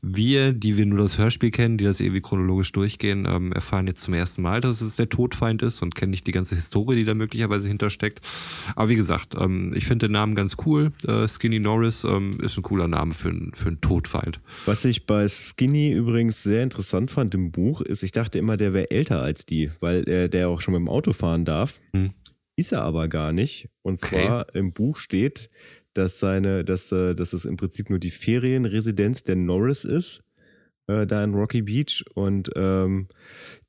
wir, die wir nur das Hörspiel kennen, die das irgendwie chronologisch durchgehen, ähm, erfahren jetzt zum ersten Mal, dass es der Todfeind ist und kennen nicht die ganze Historie, die da möglicherweise hintersteckt. Aber wie gesagt, ähm, ich finde den Namen ganz cool. Äh, Skinny Norris ähm, ist ein cooler Name für, für einen Todfeind. Was ich bei Skinny übrigens sehr interessant fand im Buch, ist, ich dachte immer, der wäre älter als die, weil er der auch schon mit dem Auto fahren darf. Hm. Ist er aber gar nicht. Und Okay. zwar im Buch steht, dass seine, dass, äh, dass es im Prinzip nur die Ferienresidenz der Norris ist, äh, da in Rocky Beach und ähm,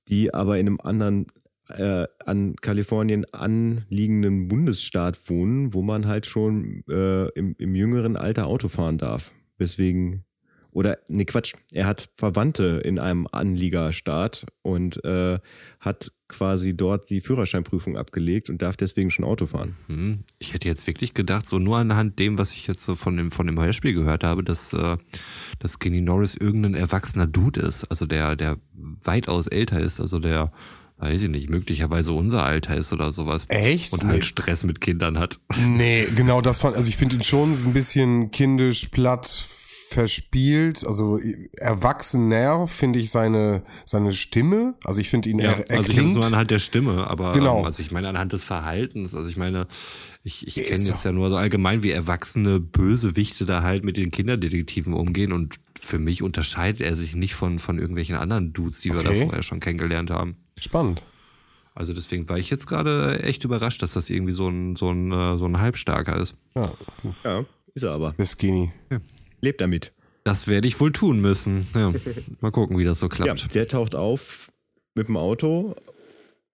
die aber in einem anderen äh, an Kalifornien anliegenden Bundesstaat wohnen, wo man halt schon äh, im, im jüngeren Alter Auto fahren darf, weswegen oder nee Quatsch, er hat Verwandte in einem Anliegerstaat und äh, hat quasi dort die Führerscheinprüfung abgelegt und darf deswegen schon Auto fahren. Hm. Ich hätte jetzt wirklich gedacht, so nur anhand dem, was ich jetzt so von dem, von dem Hörspiel gehört habe, dass, äh, dass Kenny Norris irgendein erwachsener Dude ist, also der, der weitaus älter ist, also der, weiß ich nicht, möglicherweise unser Alter ist oder sowas. Echt? Und halt Stress mit Kindern hat. Nee, genau das fand, also ich finde ihn schon so ein bisschen kindisch, platt, verspielt, also erwachsener finde ich seine seine Stimme. Also ich finde ihn Ja, er, er also klingt nur anhand der Stimme, aber Genau. ähm, also ich meine anhand des Verhaltens. Also ich meine, ich, ich kenne jetzt ja nur so allgemein, wie erwachsene Bösewichte da halt mit den Kinderdetektiven umgehen und für mich unterscheidet er sich nicht von, von irgendwelchen anderen Dudes, die wir da Okay. vorher schon kennengelernt haben. spannend. Also deswegen war ich jetzt gerade echt überrascht, dass das irgendwie so ein, so ein, äh, so ein Halbstarker ist. Ja, Ja, ist er aber. der Skinny. Lebt damit. Das werde ich wohl tun müssen. Ja, mal gucken, wie das so Ja, klappt. der taucht auf mit dem Auto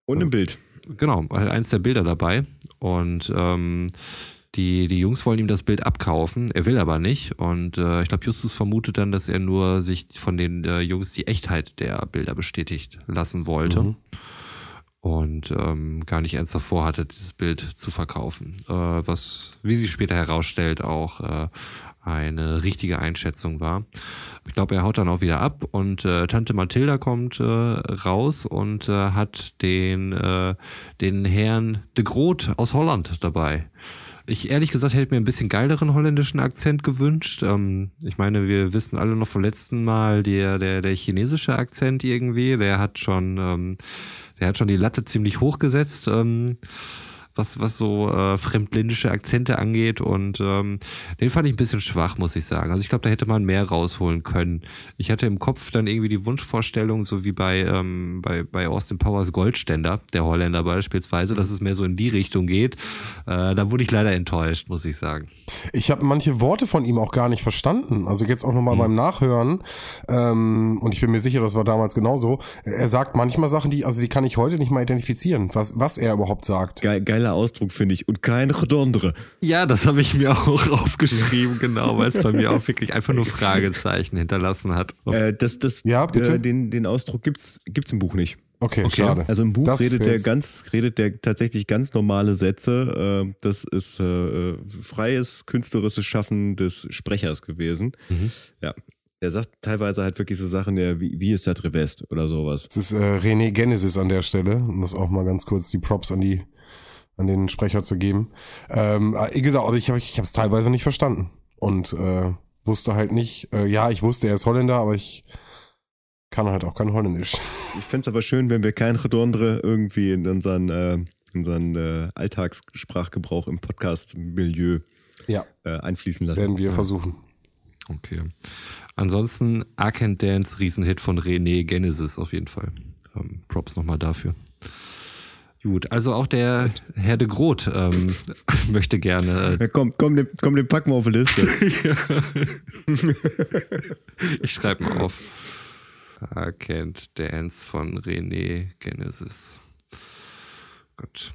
und einem Bild. Genau, halt eins der Bilder dabei. Und ähm, die, die Jungs wollen ihm das Bild abkaufen. Er will aber nicht. Und äh, ich glaube, Justus vermutet dann, dass er nur sich von den äh, Jungs die Echtheit der Bilder bestätigt lassen wollte. Und ähm, gar nicht ernsthaft vorhatte, dieses Bild zu verkaufen. Äh, was, wie sich später herausstellt, auch äh, eine richtige Einschätzung war. Ich glaube, er haut dann auch wieder ab und äh, Tante Mathilda kommt äh, raus und äh, hat den, äh, den Herrn de Groot aus Holland dabei. Ich ehrlich gesagt hätte mir ein bisschen geileren holländischen Akzent gewünscht. Ähm, ich meine, wir wissen alle noch vom letzten Mal, der, der, der chinesische Akzent irgendwie, der hat schon, ähm, der hat schon die Latte ziemlich hoch gesetzt. Ähm, was, was so äh, fremdländische Akzente angeht. Und ähm, den fand ich ein bisschen schwach, muss ich sagen. Also ich glaube, da hätte man mehr rausholen können. Ich hatte im Kopf dann irgendwie die Wunschvorstellung, so wie bei, ähm, bei, bei Austin Powers Goldständer, der Holländer beispielsweise, dass es mehr so in die Richtung geht. Äh, da wurde ich leider enttäuscht, muss ich sagen. Ich habe manche Worte von ihm auch gar nicht verstanden. Also jetzt auch nochmal beim Nachhören. Ähm, und ich bin mir sicher, das war damals genauso. Er sagt manchmal Sachen, die, also die kann ich heute nicht mal identifizieren, was, was er überhaupt sagt. Ge geiler Ausdruck, finde ich. Und kein Redondre. Ja, das habe ich mir auch <laughs> aufgeschrieben, genau, weil es bei mir auch wirklich einfach nur Fragezeichen hinterlassen hat. Äh, das, das, Ja, bitte? Äh, den, den Ausdruck gibt's, gibt's im Buch nicht. Okay, Okay. schade. Also im Buch Das redet der ganz, redet der tatsächlich ganz normale Sätze. Äh, das ist äh, freies künstlerisches Schaffen des Sprechers gewesen. Mhm. Ja. Er sagt teilweise halt wirklich so Sachen, ja, wie, wie ist der Trevest oder sowas. Das ist äh, René Genesis an der Stelle, um das auch mal ganz kurz die Props an die an den Sprecher zu geben. Ähm, äh, wie gesagt, aber ich habe ich es teilweise nicht verstanden und äh, wusste halt nicht. Äh, ja, ich wusste, er ist Holländer, aber ich kann halt auch kein Holländisch. Ich fänd's aber schön, wenn wir kein Redondre irgendwie in unseren, äh, unseren äh, Alltagssprachgebrauch im Podcast-Milieu Ja, äh, einfließen lassen. werden wir versuchen. Okay. Ansonsten Arcand Dance, Riesenhit von René Genesis auf jeden Fall. Ähm, Props nochmal dafür. Gut, also auch der Herr de Groot ähm, <laughs> möchte gerne. Ja, komm, komm, den, komm, den packen wir auf die Liste. <laughs> Ich schreibe mal auf. Arcand Dance von René Genesis. Gut.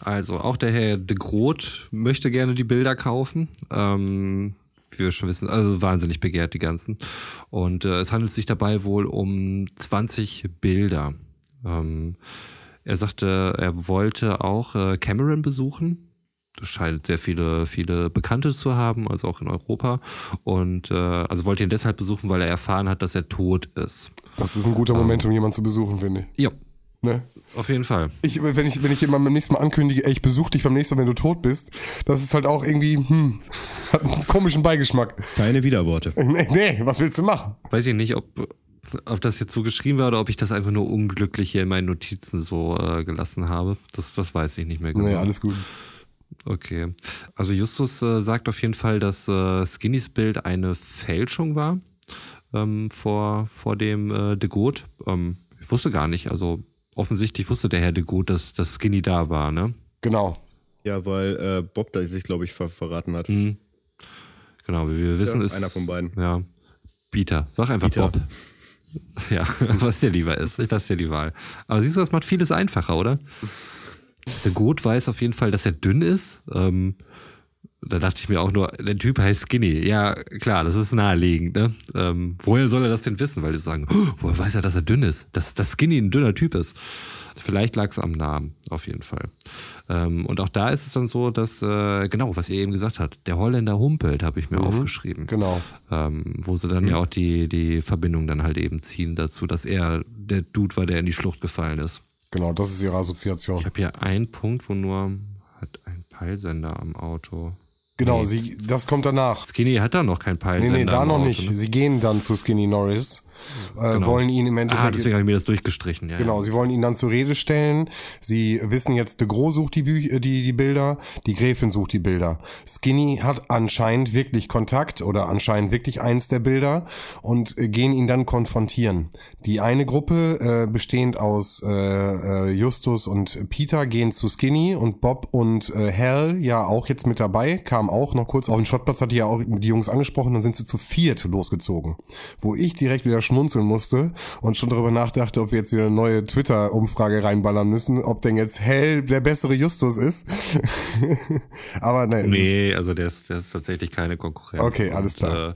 Also, auch der Herr de Groot möchte gerne die Bilder kaufen. Ähm, wir schon wissen, also wahnsinnig begehrt die ganzen. Und äh, es handelt sich dabei wohl um 20 Bilder. Ähm, er sagte, er wollte auch äh, Cameron besuchen. Das scheint sehr viele, viele Bekannte zu haben, also auch in Europa. Und äh, also wollte ihn deshalb besuchen, weil er erfahren hat, dass er tot ist. Das ist ein guter Moment, um jemanden zu besuchen, finde ich. Ja, Ne? auf jeden Fall. Ich, wenn ich, wenn ich jemandem beim nächsten Mal ankündige, ey, ich besuche dich beim nächsten Mal, wenn du tot bist, das ist halt auch irgendwie, hm, <laughs> hat einen komischen Beigeschmack. Keine Widerworte. <laughs> Nee, nee, was willst du machen? Weiß ich nicht, ob, ob das jetzt so geschrieben war oder ob ich das einfach nur unglücklich hier in meinen Notizen so äh, gelassen habe. Das, das weiß ich nicht mehr genau. Nee, alles gut. Okay. Also Justus äh, sagt auf jeden Fall, dass äh, Skinnys Bild eine Fälschung war ähm, vor, vor dem äh, de Groot. Ähm, ich wusste gar nicht, also offensichtlich wusste der Herr de Groot, dass, dass Skinny da war, ne? Genau. Ja, weil äh, Bob da sich, glaube ich, ver verraten hat. Mhm. Genau, wie wir wissen Ja, ist. einer von beiden. Ja. Peter. Sag einfach Peter. Bob. <laughs> Ja, was dir lieber ist. Ich lasse dir die Wahl. Aber siehst du, das macht vieles einfacher, oder? <laughs> Der Goat weiß auf jeden Fall, dass er dünn ist. Ähm, Da dachte ich mir auch nur, der Typ heißt Skinny. Ja, klar, das ist naheliegend. Ne? Ähm, woher soll er das denn wissen? Weil die sagen, oh, woher weiß er, dass er dünn ist? Dass, dass Skinny ein dünner Typ ist. Vielleicht lag es am Namen, auf jeden Fall. Ähm, und auch da ist es dann so, dass, äh, genau, was ihr eben gesagt habt, der Holländer humpelt, habe ich mir Mhm, aufgeschrieben. Genau. Ähm, wo sie dann ja auch die, die Verbindung dann halt eben ziehen dazu, dass er der Dude war, der in die Schlucht gefallen ist. Genau, das ist ihre Assoziation. Ich habe hier einen Punkt, wo nur hat ein Peilsender am Auto. Genau, Nee. sie, das kommt danach. Skinny hat da noch keinen Nee, Peilsender. nee, da noch Auto, nicht. Ne? Sie gehen dann zu Skinny Norris, äh, Genau. wollen ihn im Ah, Endeffekt. deswegen habe ich mir das durchgestrichen. Ja, Genau, ja. sie wollen ihn dann zur Rede stellen. Sie wissen jetzt, de Gros sucht die, Bü äh, die, die Bilder, die Gräfin sucht die Bilder. Skinny hat anscheinend wirklich Kontakt oder anscheinend wirklich eins der Bilder und äh, gehen ihn dann konfrontieren. Die eine Gruppe, äh, bestehend aus äh, äh, Justus und Peter, gehen zu Skinny und Bob und äh, Hal, ja auch jetzt mit dabei, kam auch noch kurz auf den Schrottplatz, hat die ja auch die Jungs angesprochen, dann sind sie zu viert losgezogen. Wo ich direkt wieder schmunzeln musste und schon darüber nachdachte, ob wir jetzt wieder eine neue Twitter-Umfrage reinballern müssen, ob denn jetzt Hell der bessere Justus ist. <laughs> Aber nein. Nee, also der ist, der ist tatsächlich keine Konkurrenz. Okay, alles klar. äh,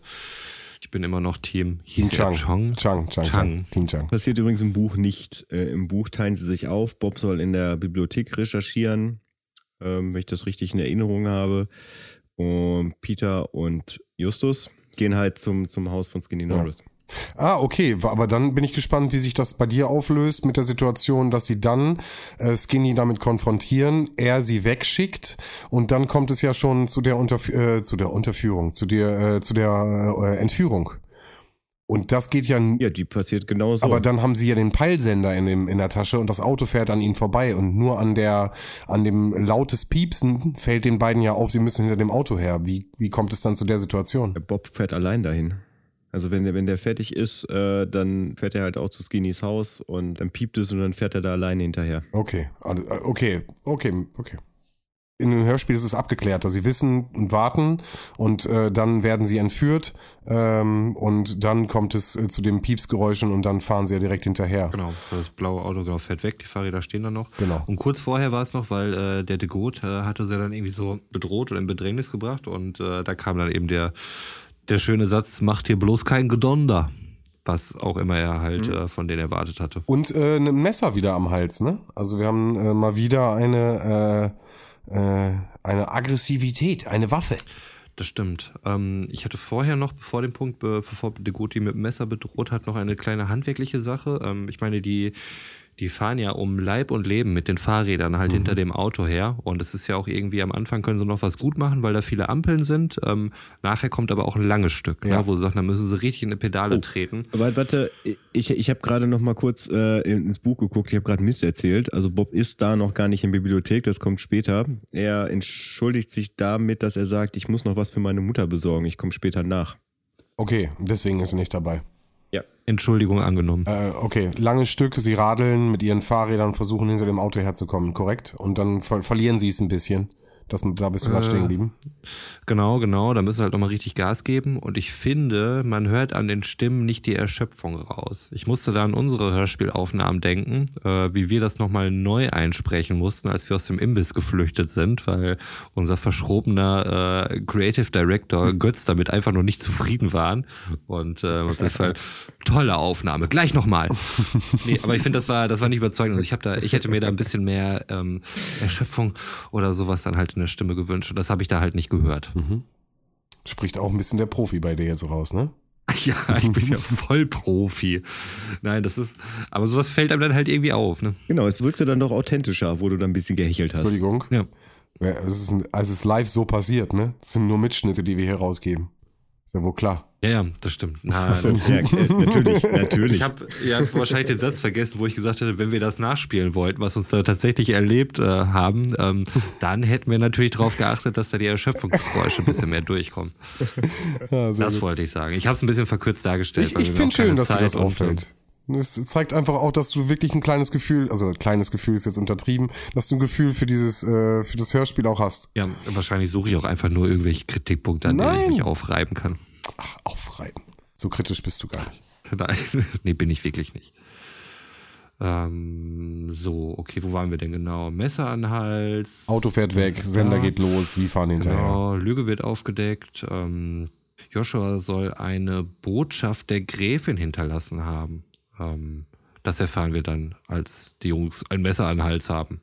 ich bin immer noch Team hieß Chang. Chong? Chang, Chang, Chang. Chang. Team Chang. Passiert übrigens im Buch nicht. Äh, Im Buch teilen sie sich auf. Bob soll in der Bibliothek recherchieren, ähm, wenn ich das richtig in Erinnerung habe. Und Peter und Justus gehen halt zum, zum Haus von Skinny Norris. Ah, okay, aber dann bin ich gespannt, wie sich das bei dir auflöst mit der Situation, dass sie dann äh, Skinny damit konfrontieren, er sie wegschickt und dann kommt es ja schon zu der Unterf äh, zu der Unterführung, zu der äh, zu der äh, Entführung. Und das geht ja, Ja, die passiert genauso. aber dann haben sie ja den Peilsender in dem in der Tasche und das Auto fährt an ihnen vorbei und nur an der an dem lautes Piepsen fällt den beiden ja auf, sie müssen hinter dem Auto her. Wie wie kommt es dann zu der Situation? Bob fährt allein dahin. Also wenn der, wenn der fertig ist, äh, dann fährt er halt auch zu Skinnys Haus und dann piept es und dann fährt er da alleine hinterher. Okay, alles- äh, okay, okay, okay. In dem Hörspiel ist es abgeklärt, dass sie wissen und warten und äh, dann werden sie entführt ähm, und dann kommt es äh, zu den Piepsgeräuschen und dann fahren sie ja direkt hinterher. Genau, das blaue Auto genau, fährt weg, die Fahrräder stehen da noch. Genau. Und kurz vorher war es noch, weil äh, der de Groot äh, hatte sie dann irgendwie so bedroht oder in Bedrängnis gebracht und äh, da kam dann eben der, der schöne Satz, macht hier bloß kein Gedonder. Was auch immer er halt äh, von denen erwartet hatte. Und äh, ein Messer wieder am Hals, ne? Also wir haben äh, mal wieder eine äh, äh, eine Aggressivität, eine Waffe. Das stimmt. Ähm, ich hatte vorher noch, vor dem Punkt, be bevor de Groot die mit dem Messer bedroht hat, noch eine kleine handwerkliche Sache. Ähm, ich meine, die, die fahren ja um Leib und Leben mit den Fahrrädern halt hinter dem Auto her. Und es ist ja auch irgendwie am Anfang können sie noch was gut machen, weil da viele Ampeln sind. Ähm, nachher kommt aber auch ein langes Stück, Ja. ne, wo sie sagen, da müssen sie richtig in die Pedale Oh. treten. Aber warte, ich, ich habe gerade noch mal kurz äh, ins Buch geguckt. Ich habe gerade Mist erzählt. Also Bob ist da noch gar nicht in der Bibliothek, das kommt später. Er entschuldigt sich damit, dass er sagt, ich muss noch was für meine Mutter besorgen. Ich komme später nach. Okay, deswegen ist sie nicht dabei. Ja. Entschuldigung angenommen. Äh, okay, langes Stück, sie radeln mit ihren Fahrrädern, versuchen hinter dem Auto herzukommen, korrekt? Und dann ver verlieren sie es ein bisschen. Das, da bist du gerade Äh, stehen geblieben. Genau, genau. Da müssen sie halt nochmal richtig Gas geben. Und ich finde, man hört an den Stimmen nicht die Erschöpfung raus. Ich musste da an unsere Hörspielaufnahmen denken, äh, wie wir das nochmal neu einsprechen mussten, als wir aus dem Imbiss geflüchtet sind, weil unser verschrobener äh, Creative Director <laughs> Götz damit einfach nur nicht zufrieden waren. Und äh, auf jeden Fall tolle Aufnahme. Gleich nochmal. <laughs> Nee, aber ich finde, das war, das war nicht überzeugend. Also ich habe da, ich hätte mir da ein bisschen mehr ähm, Erschöpfung oder sowas dann halt in der Stimme gewünscht. Und das habe ich da halt nicht gehört. Spricht auch ein bisschen der Profi bei dir jetzt raus, ne? Ja, ich bin ja voll Profi. Nein, das ist, aber sowas fällt einem dann halt irgendwie auf, ne? Genau, es wirkte dann doch authentischer, wo du dann ein bisschen gehechelt hast. Entschuldigung. Ja. Ja, es ist, also es ist live so passiert, ne? Das sind nur Mitschnitte, die wir hier rausgeben. Ist ja wohl klar. Ja, ja, das stimmt. Na, Ach so, ja, natürlich, <laughs> natürlich. Ich habe ja wahrscheinlich den Satz vergessen, wo ich gesagt hätte, wenn wir das nachspielen wollten, was uns da tatsächlich erlebt äh, haben, ähm, dann hätten wir natürlich darauf geachtet, dass da die Erschöpfungsgeräusche ein bisschen mehr durchkommen. Ja, Das gut. wollte ich sagen. Ich habe es ein bisschen verkürzt dargestellt. ich ich finde schön, dass dir das auffällt. Es zeigt einfach auch, dass du wirklich ein kleines Gefühl, also ein kleines Gefühl ist jetzt untertrieben, dass du ein Gefühl für dieses, äh, für das Hörspiel auch hast. Ja, wahrscheinlich suche ich auch einfach nur irgendwelche Kritikpunkte, an denen ich Nein. mich aufreiben kann. Ach, aufreiben. So kritisch bist du gar nicht. <laughs> Nein, <laughs> nee, bin ich wirklich nicht. Ähm, so, okay, wo waren wir denn genau? Messer an Hals. Auto fährt weg, Sender Ja. geht los, sie fahren hinterher. Genau, Lüge wird aufgedeckt. Ähm, Joshua soll eine Botschaft der Gräfin hinterlassen haben. Ähm, das erfahren wir dann, als die Jungs ein Messer an Hals haben.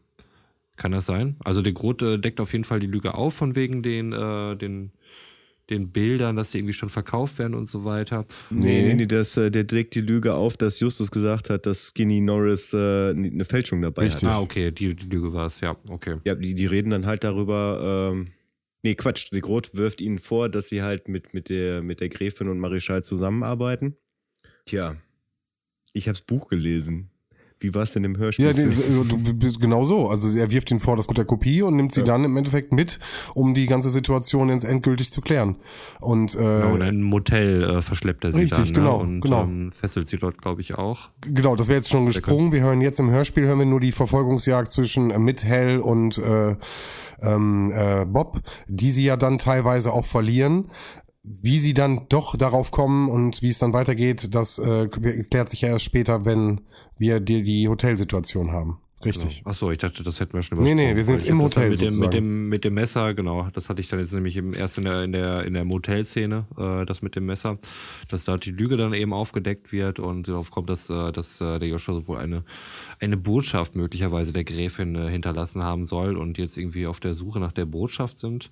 Kann das sein? Also der Groth äh, deckt auf jeden Fall die Lüge auf, von wegen den, äh, den, den Bildern, dass die irgendwie schon verkauft werden und so weiter. Nee, Nee. nee, das, äh, der deckt die Lüge auf, dass Justus gesagt hat, dass Skinny Norris äh, eine Fälschung dabei Richtig. hat. Ah, okay, die, die Lüge war es, ja, okay. Ja, die, die reden dann halt darüber, ähm, nee, Quatsch, die Groth wirft ihnen vor, dass sie halt mit, mit, der, mit der Gräfin und Marischal zusammenarbeiten. Tja, ich hab's Buch gelesen. Wie war's denn im Hörspiel? Ja, du bist genau so. Also er wirft ihn vor, das mit der Kopie und nimmt sie dann im Endeffekt mit, um die ganze Situation jetzt endgültig zu klären. Und äh, Genau, in ein Motel äh, verschleppt er sie Richtig, dann ne? genau, und genau. Ähm, fesselt sie dort, glaube ich, auch. Genau, das wäre jetzt schon gesprungen. Wir hören jetzt im Hörspiel hören wir nur die Verfolgungsjagd zwischen äh, mit Hell und äh, ähm, äh, Bob, die sie ja dann teilweise auch verlieren. Wie sie dann doch darauf kommen und wie es dann weitergeht, das äh, klärt sich ja erst später, wenn wir die, die Hotelsituation haben. Richtig. Ach so, ich dachte, das hätten wir schon Nee, übersprungen. nee, wir sind jetzt im Hotel mit dem, mit dem mit dem Messer, genau. Das hatte ich dann jetzt nämlich im, erst in der in der in der Motelszene, äh, das mit dem Messer, dass da die Lüge dann eben aufgedeckt wird und darauf kommt, dass äh, dass äh, der Joshua wohl eine eine Botschaft möglicherweise der Gräfin äh, hinterlassen haben soll und jetzt irgendwie auf der Suche nach der Botschaft sind.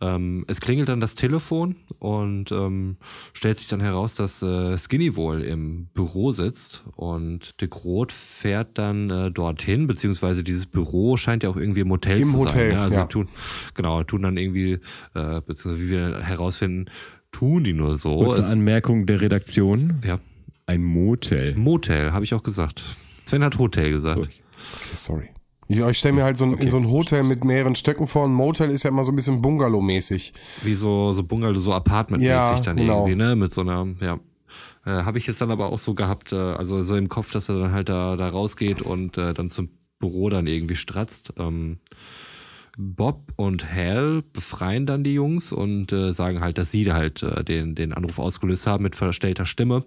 Ähm, es klingelt dann das Telefon und ähm, stellt sich dann heraus, dass äh, Skinny wohl im Büro sitzt und de Groot fährt dann äh, dorthin, beziehungsweise dieses Büro scheint ja auch irgendwie im Hotel Im zu Hotel, sein. Ja? Also ja. tun, genau, tun dann irgendwie, äh, beziehungsweise wie wir herausfinden, tun die nur so. Kurze Es, Anmerkung der Redaktion. ja, Ein Motel. Motel, habe ich auch gesagt. Sven hat Hotel gesagt. Sorry. Ich, ich stelle mir halt so ein, in so ein Hotel mit mehreren Stöcken vor. Ein Motel ist ja immer so ein bisschen Bungalow-mäßig. Wie so, so Bungalow, so Apartment-mäßig Ja, dann genau. irgendwie, ne? Mit so einer, ja. Äh, Habe ich jetzt dann aber auch so gehabt, äh, also so im Kopf, dass er dann halt da, da rausgeht und äh, dann zum Büro dann irgendwie stratzt. Ähm, Bob und Hal befreien dann die Jungs und äh, sagen halt, dass sie halt äh, den, den Anruf ausgelöst haben mit verstellter Stimme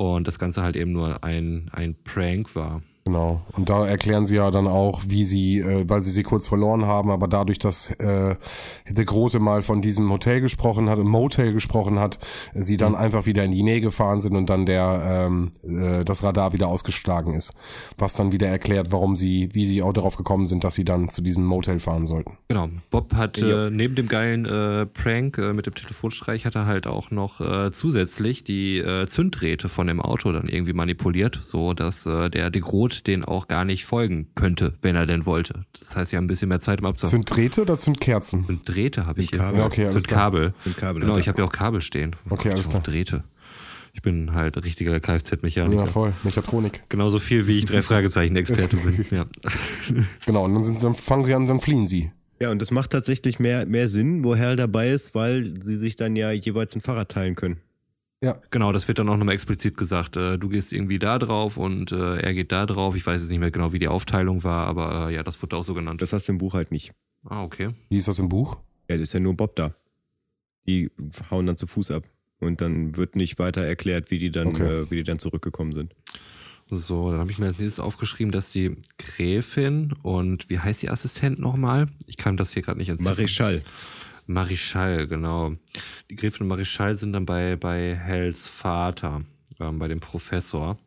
und das Ganze halt eben nur ein, ein Prank war. Genau. Und da erklären sie ja dann auch, wie sie, äh, weil sie sie kurz verloren haben, aber dadurch, dass äh, der Grote mal von diesem Hotel gesprochen hat, im Motel gesprochen hat, sie dann einfach wieder in die Nähe gefahren sind und dann der ähm, äh, das Radar wieder ausgeschlagen ist. Was dann wieder erklärt, warum sie, wie sie auch darauf gekommen sind, dass sie dann zu diesem Motel fahren sollten. Genau. Bob hat Ja. äh, neben dem geilen äh, Prank äh, mit dem Telefonstreich hat er halt auch noch äh, zusätzlich die äh, Zünddrähte von dem Auto dann irgendwie manipuliert, so dass äh, der de Groot den auch gar nicht folgen könnte, wenn er denn wollte. Das heißt, sie haben ein bisschen mehr Zeit, um abzuhalten. Sind Drähte oder sind Kerzen? Zünddrähte habe ich hier. Kabel. Ja, okay, alles klar. Zündkabel. Zündkabel Genau, ich habe ja auch Kabel stehen. Okay, alles klar. Drähte. Ich bin halt richtiger Kfz-Mechaniker. Ja, voll. Mechatronik. Genauso viel wie ich drei <laughs> Fragezeichen-Experte bin. <laughs> Ja. Genau. Und dann, sind sie, dann fangen sie an, dann fliehen sie. Ja, und das macht tatsächlich mehr, mehr Sinn, wo Hal dabei ist, weil sie sich dann ja jeweils ein Fahrrad teilen können. Genau, das wird dann auch nochmal explizit gesagt. Äh, du gehst irgendwie da drauf und äh, er geht da drauf. Ich weiß jetzt nicht mehr genau, wie die Aufteilung war, aber äh, ja, das wurde auch so genannt. Das hast du im Buch halt nicht. ah, okay. Wie ist das im Buch? Ja, das ist ja nur Bob da. Die hauen dann zu Fuß ab. Und dann wird nicht weiter erklärt, wie die dann, Okay. äh, wie die dann zurückgekommen sind. So, dann habe ich mir als nächstes aufgeschrieben, dass die Gräfin und wie heißt die Assistent nochmal? Ich kann das hier gerade nicht entziffern. Marischal. Marischal, genau. Die Gräfin und Marischal sind dann bei, bei Hells Vater, ähm, bei dem Professor.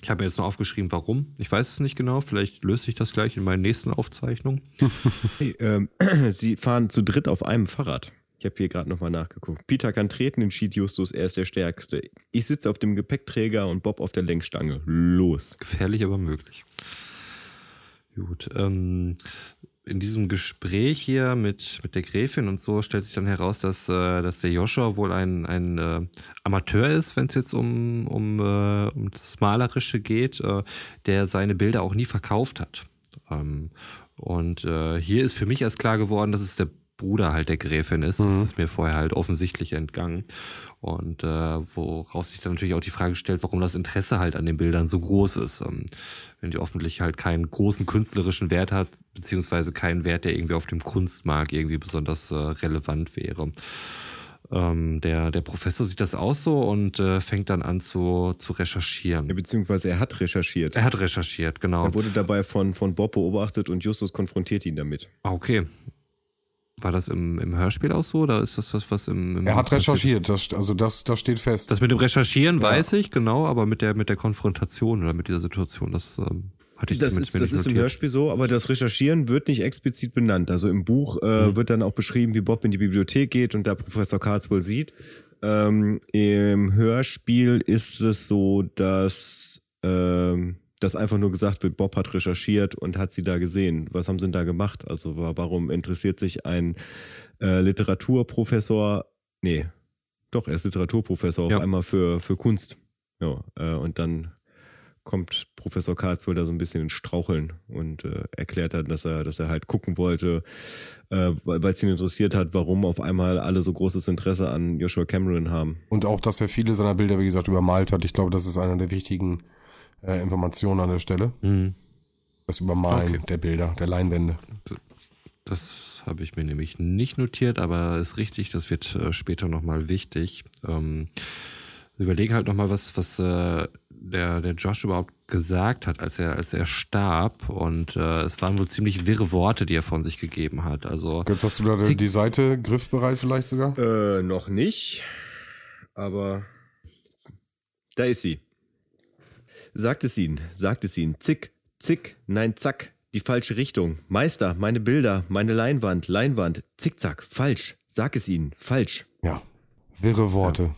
Ich habe mir jetzt noch aufgeschrieben, warum. Ich weiß es nicht genau. Vielleicht löst sich das gleich in meinen nächsten Aufzeichnungen. <laughs> Hey, ähm, <clears throat> sie fahren zu dritt auf einem Fahrrad. Ich habe hier gerade nochmal nachgeguckt. Peter kann treten, entschied Justus, er ist der Stärkste. Ich sitze auf dem Gepäckträger und Bob auf der Lenkstange. Los. Gefährlich, aber möglich. Gut. Ähm, in diesem Gespräch hier mit, mit der Gräfin und so stellt sich dann heraus, dass, äh, dass der Joshua wohl ein, ein äh, Amateur ist, wenn es jetzt um, um, äh, um das Malerische geht, äh, der seine Bilder auch nie verkauft hat. Ähm, und äh, hier ist für mich erst klar geworden, dass es der Bruder halt der Gräfin ist. Das ist mir vorher halt offensichtlich entgangen. Und äh, woraus sich dann natürlich auch die Frage stellt, warum das Interesse halt an den Bildern so groß ist. Ähm, wenn die hoffentlich halt keinen großen künstlerischen Wert hat, beziehungsweise keinen Wert, der irgendwie auf dem Kunstmarkt irgendwie besonders äh, relevant wäre. Ähm, der, der Professor sieht das auch so und äh, fängt dann an zu, zu recherchieren. Ja, beziehungsweise er hat recherchiert. Er hat recherchiert, genau. Er wurde dabei von, von Bob beobachtet und Justus konfrontiert ihn damit. Ah, okay. War das im, im Hörspiel auch so oder ist das was, was im, im Er hat recherchiert, das, also das, das steht fest. Das mit dem Recherchieren weiß ich, genau, aber mit der, mit der Konfrontation oder mit dieser Situation, das ähm, hatte ich Das zumindest ist, mir das nicht ist im. Hörspiel so, aber das Recherchieren wird nicht explizit benannt. Also im Buch äh, wird dann auch beschrieben, wie Bob in die Bibliothek geht und da Professor Carswell sieht. Ähm, Im Hörspiel ist es so, dass, ähm, dass einfach nur gesagt wird, Bob hat recherchiert und hat sie da gesehen. Was haben sie denn da gemacht? Also wa- warum interessiert sich ein äh, Literaturprofessor, nee, doch, er ist Literaturprofessor Ja. auf einmal für, für Kunst. Ja, äh, und dann kommt Professor Carswell da so ein bisschen ins Straucheln und äh, erklärt dann, dass er, dass er halt gucken wollte, äh, weil es ihn interessiert hat, warum auf einmal alle so großes Interesse an Joshua Cameron haben. Und auch, dass er viele seiner Bilder, wie gesagt, übermalt hat. Ich glaube, das ist eine der wichtigen äh, Informationen an der Stelle. Mhm. Das Übermalen Okay. der Bilder, der Leinwände. Das habe ich mir nämlich nicht notiert, aber ist richtig, das wird äh, später nochmal wichtig. Ähm, wir überlegen halt nochmal, was, was äh, der, der Josh überhaupt gesagt hat, als er, als er starb. Und äh, es waren wohl ziemlich wirre Worte, die er von sich gegeben hat. Also Jetzt hast du da die Seite griffbereit vielleicht sogar? Äh, noch nicht, aber da ist sie. Sagt es ihnen, sagt es ihnen. Zick, zick, nein, zack, die falsche Richtung. Meister, meine Bilder, meine Leinwand, Leinwand, zickzack, falsch. Sag es ihnen, falsch. Ja. Wirre Worte.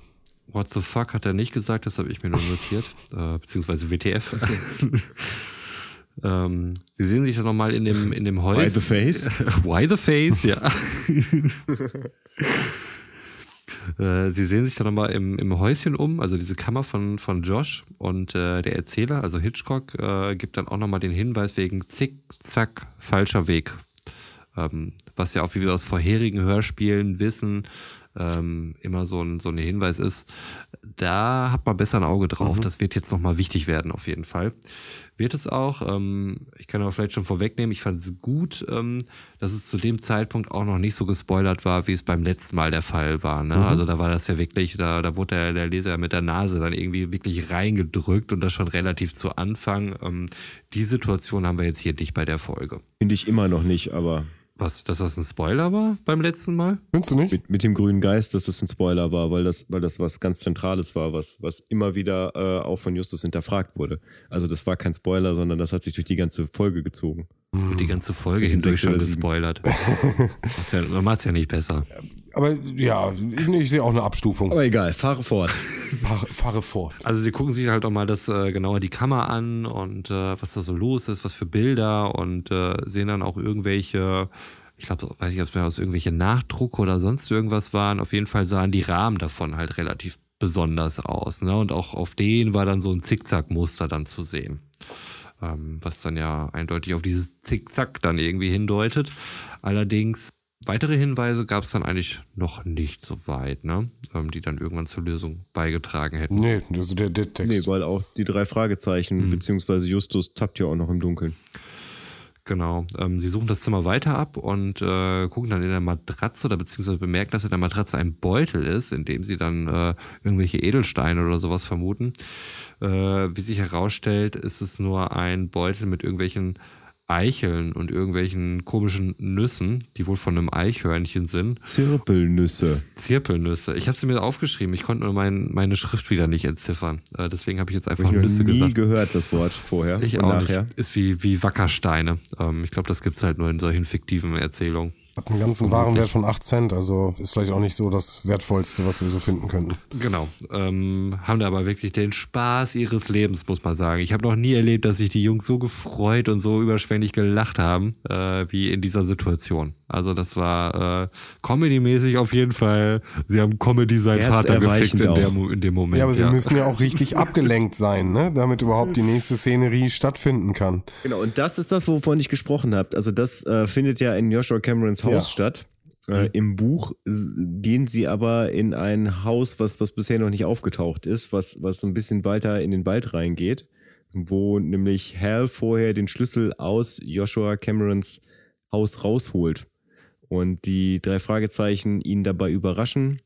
What the fuck hat er nicht gesagt, das habe ich mir nur notiert, <laughs> äh, beziehungsweise WTF. <laughs> ähm, Sie sehen sich ja nochmal in dem, in dem Häuschen. By the face. <laughs> Why the face, ja. Äh, Sie sehen sich dann nochmal im, im Häuschen um, also diese Kammer von, von Josh und äh, der Erzähler, also Hitchcock, äh, gibt dann auch nochmal den Hinweis wegen Zick, Zack, falscher Weg. Ähm, was ja auch wie wir aus vorherigen Hörspielen wissen, ähm, immer so ein, so ein Hinweis ist, da hat man besser ein Auge drauf. Das wird jetzt nochmal wichtig werden, auf jeden Fall. Wird es auch. Ähm, ich kann aber vielleicht schon vorwegnehmen, ich fand es gut, ähm, dass es zu dem Zeitpunkt auch noch nicht so gespoilert war, wie es beim letzten Mal der Fall war. Ne? Also da war das ja wirklich, da, da wurde der, der Leser mit der Nase dann irgendwie wirklich reingedrückt und das schon relativ zu Anfang. Ähm, die Situation haben wir jetzt hier nicht bei der Folge. Finde ich immer noch nicht, aber Was, dass das ein Spoiler war beim letzten Mal? Findest du nicht? mit, mit dem grünen Geist, dass das ein Spoiler war, weil das, weil das was ganz Zentrales war, was, was immer wieder äh, auch von Justus hinterfragt wurde. Also das war kein Spoiler, sondern das hat sich durch die ganze Folge gezogen. Wird die ganze Folge hindurch schon gespoilert. <laughs> Man macht's ja nicht besser. Aber ja, ich, sehe auch eine Abstufung. Aber egal, fahre fort. Fahre, fahre fort. Also sie gucken sich halt auch mal das äh, genauer die Kammer an und äh, was da so los ist, was für Bilder und äh, sehen dann auch irgendwelche, ich glaube, weiß ich, ob es mehr aus irgendwelche Nachdrucke oder sonst irgendwas waren. Auf jeden Fall sahen die Rahmen davon halt relativ besonders aus. Ne? Und auch auf denen war dann so ein Zickzack-Muster dann zu sehen. Ähm, was dann ja eindeutig auf dieses Zickzack dann irgendwie hindeutet. Allerdings weitere Hinweise gab es dann eigentlich noch nicht so weit, ne? ähm, die dann irgendwann zur Lösung beigetragen hätten. Nee, also der, der Text. Nee, weil auch die drei Fragezeichen, beziehungsweise Justus tappt ja auch noch im Dunkeln. Genau. Ähm, sie suchen das Zimmer weiter ab und äh, gucken dann in der Matratze oder beziehungsweise bemerken, dass in der Matratze ein Beutel ist, in dem sie dann äh, irgendwelche Edelsteine oder sowas vermuten. Äh, wie sich herausstellt, ist es nur ein Beutel mit irgendwelchen Eicheln und irgendwelchen komischen Nüssen, die wohl von einem Eichhörnchen sind. Zirpelnüsse. Zirpelnüsse. Ich habe sie mir aufgeschrieben. Ich konnte nur mein, meine Schrift wieder nicht entziffern. Äh, deswegen habe ich jetzt einfach ich Nüsse nie gesagt. gehört, das Wort vorher Ich und auch nachher. nicht. Ist wie, wie Wackersteine. Ähm, ich glaube, das gibt's halt nur in solchen fiktiven Erzählungen. Hat einen ganzen Warenwert von 8 Cent, also ist vielleicht auch nicht so das Wertvollste, was wir so finden könnten. Genau. Ähm, haben da aber wirklich den Spaß ihres Lebens, muss man sagen. Ich habe noch nie erlebt, dass sich die Jungs so gefreut und so überschwänglich gelacht haben, äh, wie in dieser Situation. Also das war äh, Comedy-mäßig auf jeden Fall. Sie haben Comedy seinen Vater gefickt in, der, in dem Moment. Ja, aber sie müssen ja auch richtig <laughs> abgelenkt sein, ne? damit überhaupt die nächste Szenerie stattfinden kann. Genau, und das ist das, wovon ich gesprochen habe. Also das äh, findet ja in Joshua Camerons Haus Ja. statt. Äh, Im Buch gehen sie aber in ein Haus, was, was bisher noch nicht aufgetaucht ist, was, was so ein bisschen weiter in den Wald reingeht, wo nämlich Hal vorher den Schlüssel aus Joshua Camerons Haus rausholt. Und die drei Fragezeichen ihn dabei überraschen,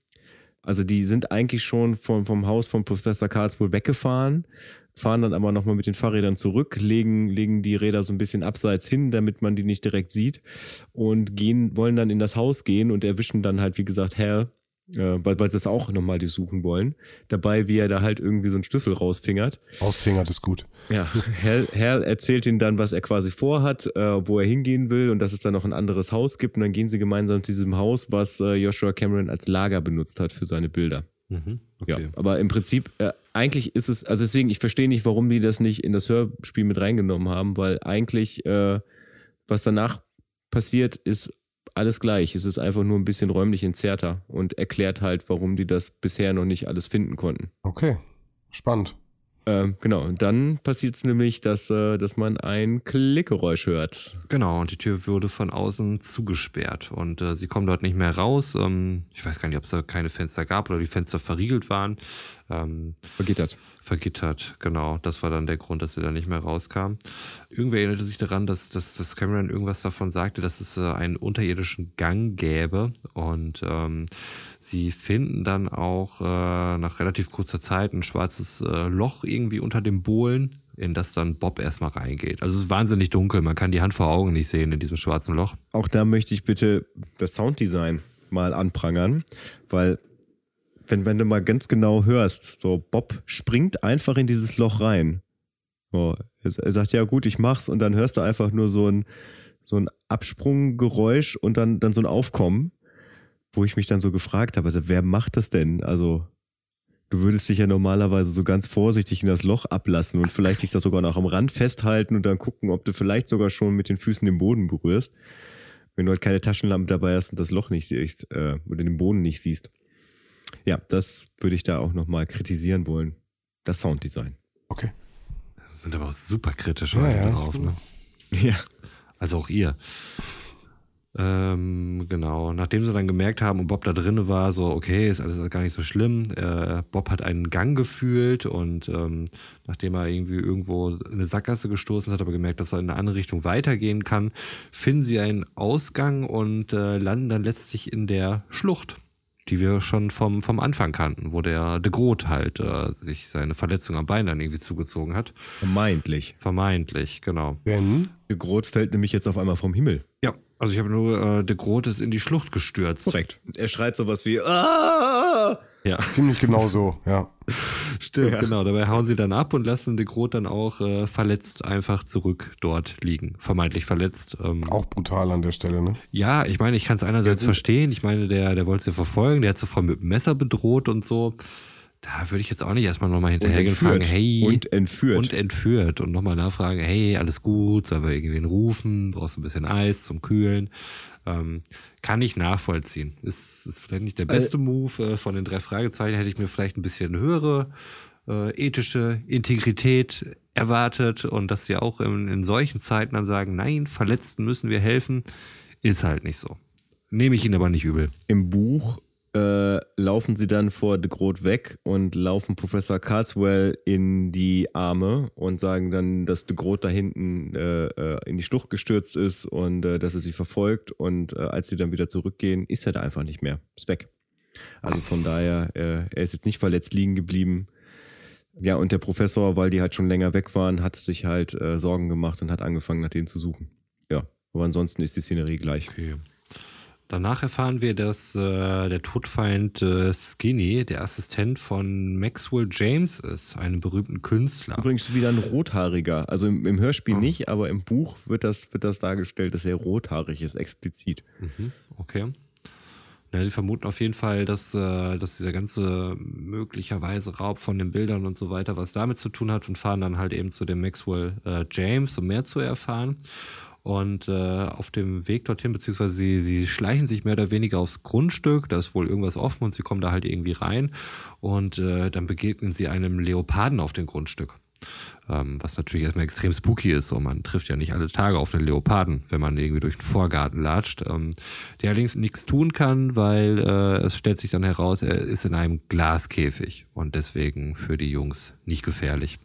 Also die sind eigentlich schon vom, vom Haus von Professor Karlsruhe weggefahren, fahren dann aber nochmal mit den Fahrrädern zurück, legen, legen die Räder so ein bisschen abseits hin, damit man die nicht direkt sieht und gehen, wollen dann in das Haus gehen und erwischen dann halt, wie gesagt, Hal, äh, weil, weil sie das auch nochmal suchen wollen. Dabei, wie er da halt irgendwie so einen Schlüssel rausfingert. Ausfingert ist gut. Ja, Hal, Hal erzählt ihnen dann, was er quasi vorhat, äh, wo er hingehen will und dass es da noch ein anderes Haus gibt. Und dann gehen sie gemeinsam zu diesem Haus, was äh, Joshua Cameron als Lager benutzt hat für seine Bilder. Mhm, Ja, okay. aber im Prinzip, äh, eigentlich ist es, also deswegen, ich verstehe nicht, warum die das nicht in das Hörspiel mit reingenommen haben, weil eigentlich, äh, was danach passiert, ist alles gleich. Es ist einfach nur ein bisschen räumlich entzerrter und erklärt halt, warum die das bisher noch nicht alles finden konnten. Okay. Spannend. Ähm, genau, und dann passiert es nämlich, dass, äh, dass man ein Klickgeräusch hört. Genau, und die Tür wurde von außen zugesperrt und äh, sie kommen dort nicht mehr raus. Ähm, ich weiß gar nicht, ob es da keine Fenster gab oder die Fenster verriegelt waren. Ähm, Vergittert. Vergittert, genau. Das war dann der Grund, dass sie da nicht mehr rauskam. Irgendwer erinnerte sich daran, dass, dass, dass Cameron irgendwas davon sagte, dass es äh, einen unterirdischen Gang gäbe. Und ähm, sie finden dann auch äh, nach relativ kurzer Zeit ein schwarzes äh, Loch irgendwie unter dem Bohlen, in das dann Bob erstmal reingeht. Also es ist wahnsinnig dunkel, man kann die Hand vor Augen nicht sehen in diesem schwarzen Loch. Auch da möchte ich bitte das Sounddesign mal anprangern, weil wenn, wenn du mal ganz genau hörst, so Bob springt einfach in dieses Loch rein. So, er, sagt, ja gut, ich mach's und dann hörst du einfach nur so ein, so ein Absprunggeräusch und dann, dann so ein Aufkommen, wo ich mich dann so gefragt habe, also wer macht das denn? Also du würdest dich ja normalerweise so ganz vorsichtig in das Loch ablassen und vielleicht dich da sogar noch am Rand festhalten und dann gucken, ob du vielleicht sogar schon mit den Füßen den Boden berührst. Wenn du halt keine Taschenlampe dabei hast und das Loch nicht siehst äh, oder den Boden nicht siehst. Ja, das würde ich da auch nochmal kritisieren wollen. Das Sounddesign. Okay. Sind aber auch super kritisch Ja, ja. drauf, ne? Ja. Also auch ihr. Ähm, genau. Nachdem sie dann gemerkt haben und Bob da drinne war, so, okay, ist alles gar nicht so schlimm. Äh, Bob hat einen Gang gefühlt und ähm, nachdem er irgendwie irgendwo in eine Sackgasse gestoßen hat, aber gemerkt, dass er in eine andere Richtung weitergehen kann, finden sie einen Ausgang und äh, landen dann letztlich in der Schlucht, die wir schon vom, vom Anfang kannten, wo der de Groot halt äh, sich seine Verletzung am Bein dann irgendwie zugezogen hat. Vermeintlich. Vermeintlich, genau. Wenn, Grot fällt nämlich jetzt auf einmal vom Himmel. Ja, also ich habe nur, äh, de Groot ist in die Schlucht gestürzt. Korrekt. Er schreit sowas wie, ah! Ja, ziemlich genau so, ja. <laughs> stimmt, Ja. genau. Dabei hauen sie dann ab und lassen de Groot dann auch äh, verletzt einfach zurück dort liegen. Vermeintlich verletzt. Ähm, Auch brutal an der Stelle, ne? ja, ich meine, ich kann es einerseits verstehen. Ich meine, der, der wollte sie verfolgen, der hat sie vorher mit dem Messer bedroht und so. Da würde ich jetzt auch nicht erstmal nochmal hinterhergehen und fragen, hey. Und entführt. Und entführt und nochmal nachfragen, hey, alles gut, sollen wir irgendwen rufen, brauchst du ein bisschen Eis zum Kühlen? Ähm, kann ich nachvollziehen. Ist, ist vielleicht nicht der beste Move äh, von den drei Fragezeichen, hätte ich mir vielleicht ein bisschen höhere äh, ethische Integrität erwartet und dass sie auch in, in solchen Zeiten dann sagen, nein, Verletzten müssen wir helfen, ist halt nicht so. Nehme ich ihnen aber nicht übel. Im Buch äh, laufen sie dann vor de Groot weg und laufen Professor Carswell in die Arme und sagen dann, dass de Groot da hinten äh, äh, in die Schlucht gestürzt ist und äh, dass er sie verfolgt. Und äh, als sie dann wieder zurückgehen, ist er da einfach nicht mehr. Ist weg. Also von daher, er ist jetzt nicht verletzt liegen geblieben. Ja, und der Professor, weil die halt schon länger weg waren, hat sich halt Sorgen gemacht und hat angefangen, nach denen zu suchen. Ja, aber ansonsten ist die Szenerie gleich. Okay. Danach erfahren wir, dass äh, der Todfeind äh, Skinny der Assistent von Maxwell James ist, einem berühmten Künstler. Übrigens wieder ein Rothaariger. Also im, im Hörspiel Ah. nicht, aber im Buch wird das, wird das dargestellt, dass er rothaarig ist, explizit. Mhm, okay. Ja, sie vermuten auf jeden Fall, dass, äh, dass dieser ganze möglicherweise Raub von den Bildern und so weiter was damit zu tun hat und fahren dann halt eben zu dem Maxwell äh, James, um mehr zu erfahren. Und äh, auf dem Weg dorthin, beziehungsweise sie, sie schleichen sich mehr oder weniger aufs Grundstück, da ist wohl irgendwas offen und sie kommen da halt irgendwie rein und äh, dann begegnen sie einem Leoparden auf dem Grundstück. Ähm, was natürlich erstmal extrem spooky ist. So, man trifft ja nicht alle Tage auf einen Leoparden, wenn man irgendwie durch den Vorgarten latscht. Ähm, der allerdings nichts tun kann, weil äh, es stellt sich dann heraus, er ist in einem Glaskäfig und deswegen für die Jungs nicht gefährlich.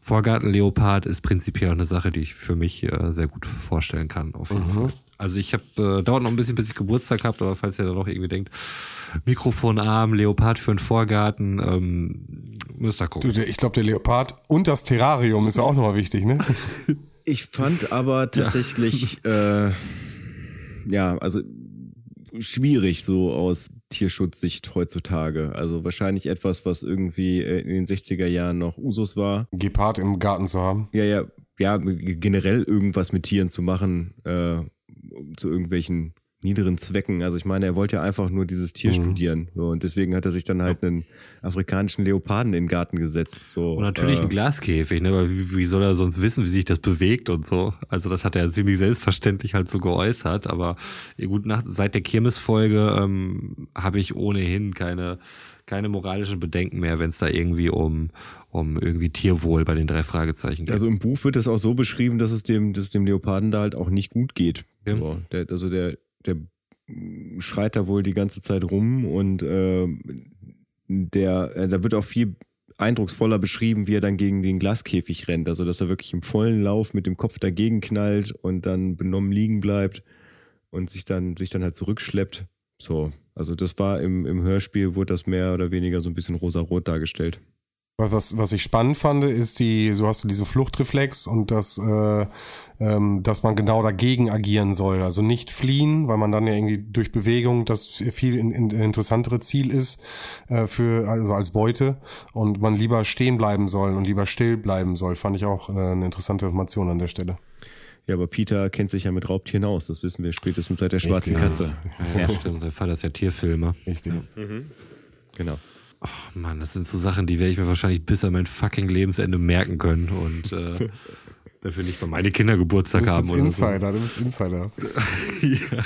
Vorgartenleopard ist prinzipiell eine Sache, die ich für mich äh, sehr gut vorstellen kann. Auf jeden mhm. Fall. Also ich habe, äh, dauert noch ein bisschen, bis ich Geburtstag habe, aber falls ihr da noch irgendwie denkt, Mikrofonarm, Leopard für einen Vorgarten, ähm, müsst ihr gucken. Du, ich glaube, der Leopard und das Terrarium ist ja auch nochmal wichtig, ne? ich fand aber <laughs> tatsächlich, ja. Äh, ja, also schwierig so aus Tierschutzsicht heutzutage. Also wahrscheinlich etwas, was irgendwie äh, in den 60er Jahren noch Usus war. Gepard im Garten zu haben. Ja, ja, ja, generell irgendwas mit Tieren zu machen, äh, zu irgendwelchen niederen Zwecken. Also ich meine, er wollte ja einfach nur dieses Tier mhm. studieren. So, und deswegen hat er sich dann halt einen afrikanischen Leoparden in den Garten gesetzt. So, und natürlich äh, ein Glaskäfig, ne? Weil wie, wie, soll er sonst wissen, wie sich das bewegt und so? Also das hat er ziemlich selbstverständlich halt so geäußert. Aber gut, nach, seit der Kirmesfolge ähm, habe ich ohnehin keine keine moralischen Bedenken mehr, wenn es da irgendwie um, um irgendwie Tierwohl bei den drei Fragezeichen geht. Also im Buch wird es auch so beschrieben, dass es dem, dass es dem Leoparden da halt auch nicht gut geht. Ja. So, der, also der, der schreit da wohl die ganze Zeit rum und äh, der, äh, da wird auch viel eindrucksvoller beschrieben, wie er dann gegen den Glaskäfig rennt. Also, dass er wirklich im vollen Lauf mit dem Kopf dagegen knallt und dann benommen liegen bleibt und sich dann, sich dann halt zurückschleppt. So, also das war im, im Hörspiel, wurde das mehr oder weniger so ein bisschen rosa-rot dargestellt. Was, was ich spannend fand, ist die, so hast du diesen Fluchtreflex und das, äh, ähm, dass man genau dagegen agieren soll. Also nicht fliehen, weil man dann ja irgendwie durch Bewegung das viel in, in, interessantere Ziel ist äh, für also als Beute und man lieber stehen bleiben soll und lieber still bleiben soll. Fand ich auch äh, eine interessante Information an der Stelle. Ja, aber Peter kennt sich ja mit Raubtieren aus. Das wissen wir spätestens seit der schwarzen Richtig, Katze. Ja, ja, stimmt. Der Vater ist ja Tierfilmer. Richtig. Mhm. Genau. Oh Mann, das sind so Sachen, die werde ich mir wahrscheinlich bis an mein fucking Lebensende merken können und äh, <laughs> dafür nicht mal meine Kinder Geburtstag du bist haben oder Insider, so. Du bist Insider. <laughs> ja.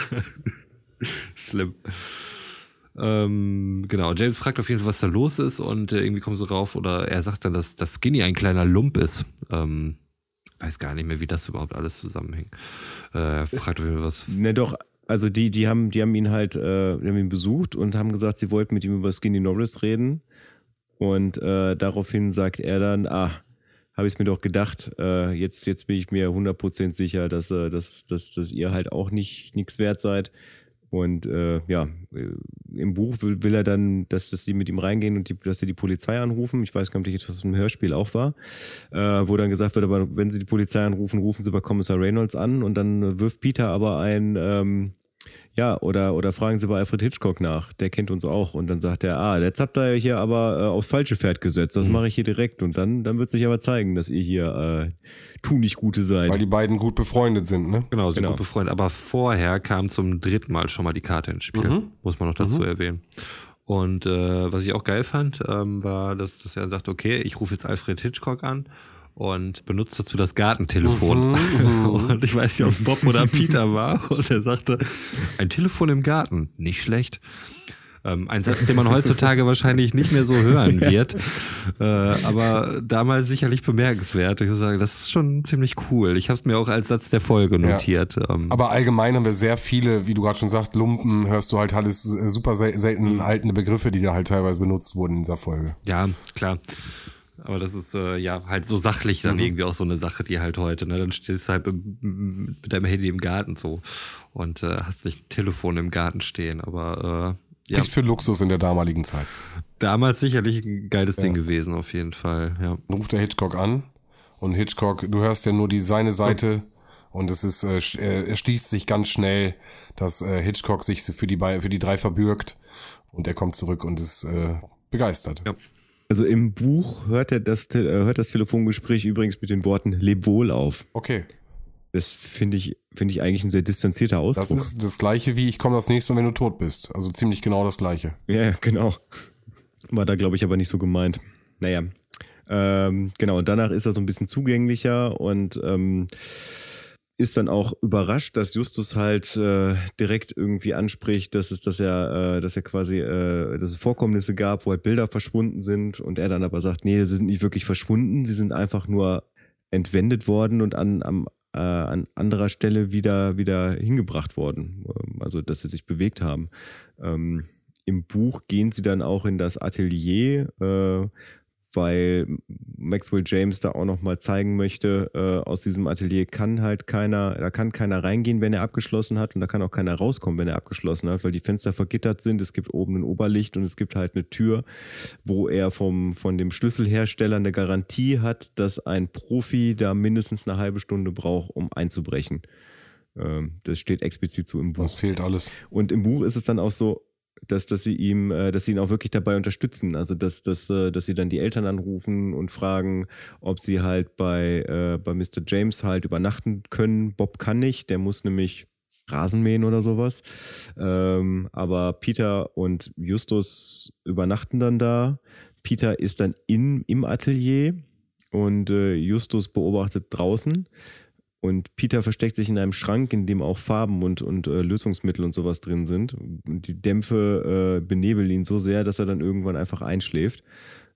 Schlimm. Ähm, genau, James fragt auf jeden Fall, was da los ist und äh, irgendwie kommen sie rauf oder er sagt dann, dass, dass Skinny ein kleiner Lump ist. Ähm, weiß gar nicht mehr, wie das überhaupt alles zusammenhängt. Äh, er fragt auf jeden Fall was. Ne, doch, also die, die haben, die haben ihn halt, äh, die haben ihn besucht und haben gesagt, sie wollten mit ihm über Skinny Norris reden. Und äh, daraufhin sagt er dann, ah, habe ich es mir doch gedacht, äh, jetzt, jetzt bin ich mir 100% sicher, dass, äh, dass, dass, dass ihr halt auch nicht nichts wert seid. Und äh, ja, im Buch will, will, er dann, dass, dass sie mit ihm reingehen und die, dass sie die Polizei anrufen. Ich weiß gar nicht, das im Hörspiel auch war, äh, wo dann gesagt wird, aber wenn sie die Polizei anrufen, rufen sie bei Kommissar Reynolds an und dann wirft Peter aber ein, ähm, ja, oder, oder fragen Sie bei Alfred Hitchcock nach, der kennt uns auch. Und dann sagt er, ah, jetzt habt ihr hier aber äh, aufs falsche Pferd gesetzt, das mhm. mache ich hier direkt. Und dann, dann wird sich aber zeigen, dass ihr hier äh, tu nicht Gute seid. Weil die beiden gut befreundet sind, ne? Genau, sind genau. gut befreundet. Aber vorher kam zum dritten Mal schon mal die Karte ins Spiel, mhm. muss man noch dazu mhm. erwähnen. Und äh, was ich auch geil fand, ähm, war, dass, dass er sagt, okay, ich rufe jetzt Alfred Hitchcock an und benutzt dazu das Gartentelefon. Mhm, <laughs> und ich weiß nicht, ob es Bob oder Peter war. <laughs> Und er sagte, ein Telefon im Garten, nicht schlecht. Ähm, ein Satz, den man heutzutage wahrscheinlich nicht mehr so hören wird, äh, aber damals sicherlich bemerkenswert. Ich muss sagen, das ist schon ziemlich cool. Ich habe es mir auch als Satz der Folge notiert. Ja. Ähm. Aber allgemein haben wir sehr viele, wie du gerade schon sagst, Lumpen, hörst du halt alles super selten mhm. altene Begriffe, die da halt teilweise benutzt wurden in dieser Folge. Ja, klar. Aber das ist äh, ja halt so sachlich dann mhm. irgendwie auch so eine Sache, die halt heute, ne? Dann stehst du halt mit deinem Handy im Garten so und äh, hast nicht ein Telefon im Garten stehen. Aber äh, ja. Nicht für Luxus in der damaligen Zeit. Damals sicherlich ein geiles ja. Ding gewesen, auf jeden Fall, ja. Dann ruft der Hitchcock an und Hitchcock, du hörst ja nur die seine Seite. Und es ist, äh, er schließt sich ganz schnell, dass äh, Hitchcock sich für die, für die drei verbürgt und er kommt zurück und ist äh, begeistert. Ja. Also im Buch hört, er das, äh, hört das Telefongespräch übrigens mit den Worten Leb wohl auf. Okay. Das finde ich, finde ich eigentlich ein sehr distanzierter Ausdruck. Das ist das gleiche wie ich komme das nächste Mal, wenn du tot bist. Also ziemlich genau das gleiche. Ja, genau. War da, glaube ich, aber nicht so gemeint. Naja. Ähm, genau, und danach ist er so ein bisschen zugänglicher und ähm, ist dann auch überrascht, dass Justus halt äh, direkt irgendwie anspricht, dass es, dass er, äh, dass er quasi, äh, dass es Vorkommnisse gab, wo halt Bilder verschwunden sind und er dann aber sagt, nee, sie sind nicht wirklich verschwunden, sie sind einfach nur entwendet worden und an, am, äh, an anderer Stelle wieder, wieder hingebracht worden. Ähm, also, dass sie sich bewegt haben. Ähm, Im Buch gehen sie dann auch in das Atelier, äh, weil Maxwell James da auch nochmal zeigen möchte, äh, aus diesem Atelier kann halt keiner, da kann keiner reingehen, wenn er abgeschlossen hat und da kann auch keiner rauskommen, wenn er abgeschlossen hat, weil die Fenster vergittert sind, es gibt oben ein Oberlicht und es gibt halt eine Tür, wo er vom, von dem Schlüsselhersteller eine Garantie hat, dass ein Profi da mindestens eine halbe Stunde braucht, um einzubrechen. Ähm, das steht explizit so im Buch. Das fehlt alles. Und im Buch ist es dann auch so, dass, dass sie ihm, äh, dass sie ihn auch wirklich dabei unterstützen. Also dass, dass, äh, dass sie dann die Eltern anrufen und fragen, ob sie halt bei, äh, bei Mr. James halt übernachten können. Bob kann nicht, der muss nämlich Rasen mähen oder sowas. Ähm, aber Peter und Justus übernachten dann da. Peter ist dann in, im Atelier und äh, Justus beobachtet draußen. Und Peter versteckt sich in einem Schrank, in dem auch Farben und, und äh, Lösungsmittel und sowas drin sind. Und die Dämpfe äh, benebeln ihn so sehr, dass er dann irgendwann einfach einschläft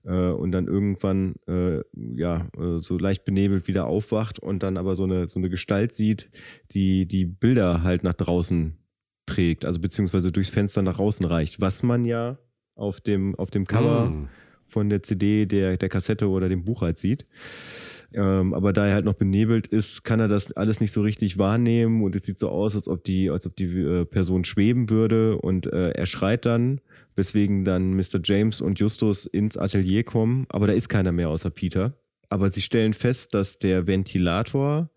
äh, und dann irgendwann äh, ja äh, so leicht benebelt wieder aufwacht und dann aber so eine so eine Gestalt sieht, die die Bilder halt nach draußen trägt, also beziehungsweise durchs Fenster nach außen reicht, was man ja auf dem auf dem Cover Mm. von der CD, der der Kassette oder dem Buch halt sieht. Ähm, aber da er halt noch benebelt ist, kann er das alles nicht so richtig wahrnehmen und es sieht so aus, als ob die, als ob die äh, Person schweben würde und äh, er schreit dann, weswegen dann Mr. James und Justus ins Atelier kommen, aber da ist keiner mehr außer Peter. Aber sie stellen fest, dass der Ventilator,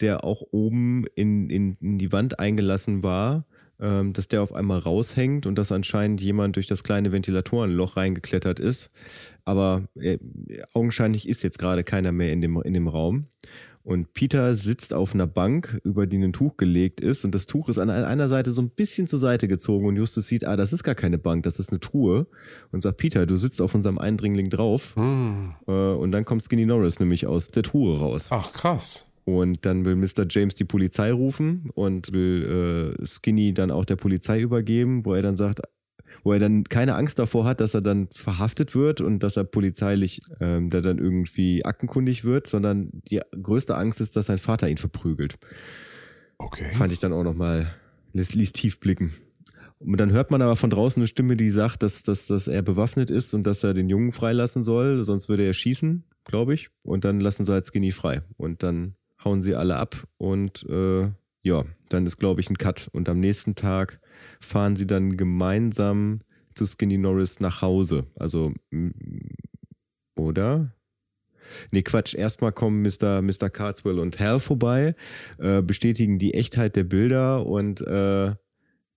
der auch oben in, in, in die Wand eingelassen war, ähm, dass der auf einmal raushängt und dass anscheinend jemand durch das kleine Ventilatorenloch reingeklettert ist. Aber äh, augenscheinlich ist jetzt gerade keiner mehr in dem, in dem Raum. Und Peter sitzt auf einer Bank, über die ein Tuch gelegt ist. Und das Tuch ist an einer Seite so ein bisschen zur Seite gezogen. Und Justus sieht, ah, das ist gar keine Bank, das ist eine Truhe. Und sagt, Peter, du sitzt auf unserem Eindringling drauf. Hm. Äh, und dann kommt Skinny Norris nämlich aus der Truhe raus. Ach, krass. Und dann will Mr. James die Polizei rufen und will äh, Skinny dann auch der Polizei übergeben, wo er dann sagt, wo er dann keine Angst davor hat, dass er dann verhaftet wird und dass er polizeilich ähm, da dann irgendwie aktenkundig wird, sondern die größte Angst ist, dass sein Vater ihn verprügelt. Okay. Fand ich dann auch nochmal, ließ, ließ tief blicken. Und dann hört man aber von draußen eine Stimme, die sagt, dass, dass, dass er bewaffnet ist und dass er den Jungen freilassen soll, sonst würde er schießen, glaube ich. Und dann lassen sie halt Skinny frei. Und dann hauen sie alle ab und äh, ja, dann ist, glaube ich, ein Cut. Und am nächsten Tag fahren sie dann gemeinsam zu Skinny Norris nach Hause. Also, oder? Nee, Quatsch. Erstmal kommen Mr. Mr. Carswell und Hal vorbei, äh, bestätigen die Echtheit der Bilder und äh,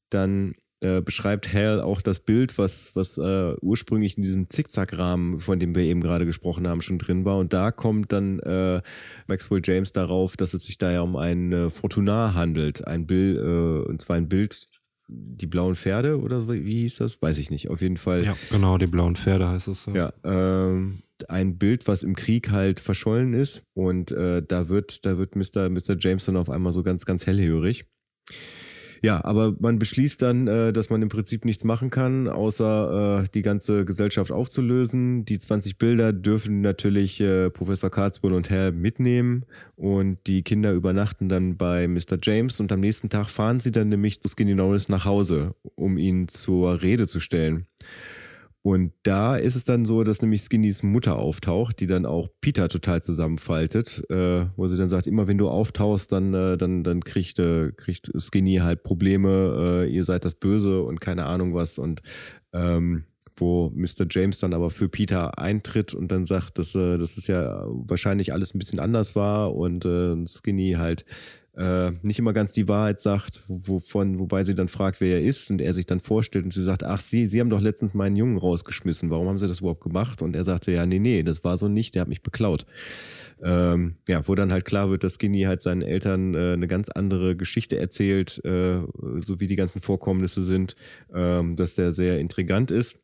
dann äh, beschreibt Hal auch das Bild, was, was äh, ursprünglich in diesem Zickzackrahmen, von dem wir eben gerade gesprochen haben, schon drin war. Und da kommt dann äh, Maxwell James darauf, dass es sich da ja um ein äh, Fortunar handelt. Ein Bild, äh, und zwar ein Bild, die blauen Pferde oder so, wie hieß das? Weiß ich nicht. Auf jeden Fall. Ja, genau, die blauen Pferde heißt es. Ja, ähm, ein Bild, was im Krieg halt verschollen ist. Und äh, da wird, da wird Mr. Mr. Jameson auf einmal so ganz, ganz hellhörig. Ja, aber man beschließt dann, äh, dass man im Prinzip nichts machen kann, außer äh, die ganze Gesellschaft aufzulösen. Die 20 Bilder dürfen natürlich äh, Professor Carswell und Hal mitnehmen und die Kinder übernachten dann bei Mr. James und am nächsten Tag fahren sie dann nämlich zu Skinny Norris nach Hause, um ihn zur Rede zu stellen. Und da ist es dann so, dass nämlich Skinnys Mutter auftaucht, die dann auch Peter total zusammenfaltet, äh, wo sie dann sagt, immer wenn du auftauchst, dann, äh, dann, dann kriegt, äh, kriegt Skinny halt Probleme, äh, ihr seid das Böse und keine Ahnung was. Und ähm, wo Mr. James dann aber für Peter eintritt und dann sagt, dass, äh, dass es ja wahrscheinlich alles ein bisschen anders war und äh, Skinny halt äh, nicht immer ganz die Wahrheit sagt, wovon, wobei sie dann fragt, wer er ist und er sich dann vorstellt und sie sagt, ach, Sie, Sie haben doch letztens meinen Jungen rausgeschmissen, warum haben Sie das überhaupt gemacht? Und er sagte, ja, nee, nee, das war so nicht, der hat mich beklaut. Ähm, ja, wo dann halt klar wird, dass Skinny halt seinen Eltern äh, eine ganz andere Geschichte erzählt, äh, so wie die ganzen Vorkommnisse sind, ähm, dass der sehr intrigant ist.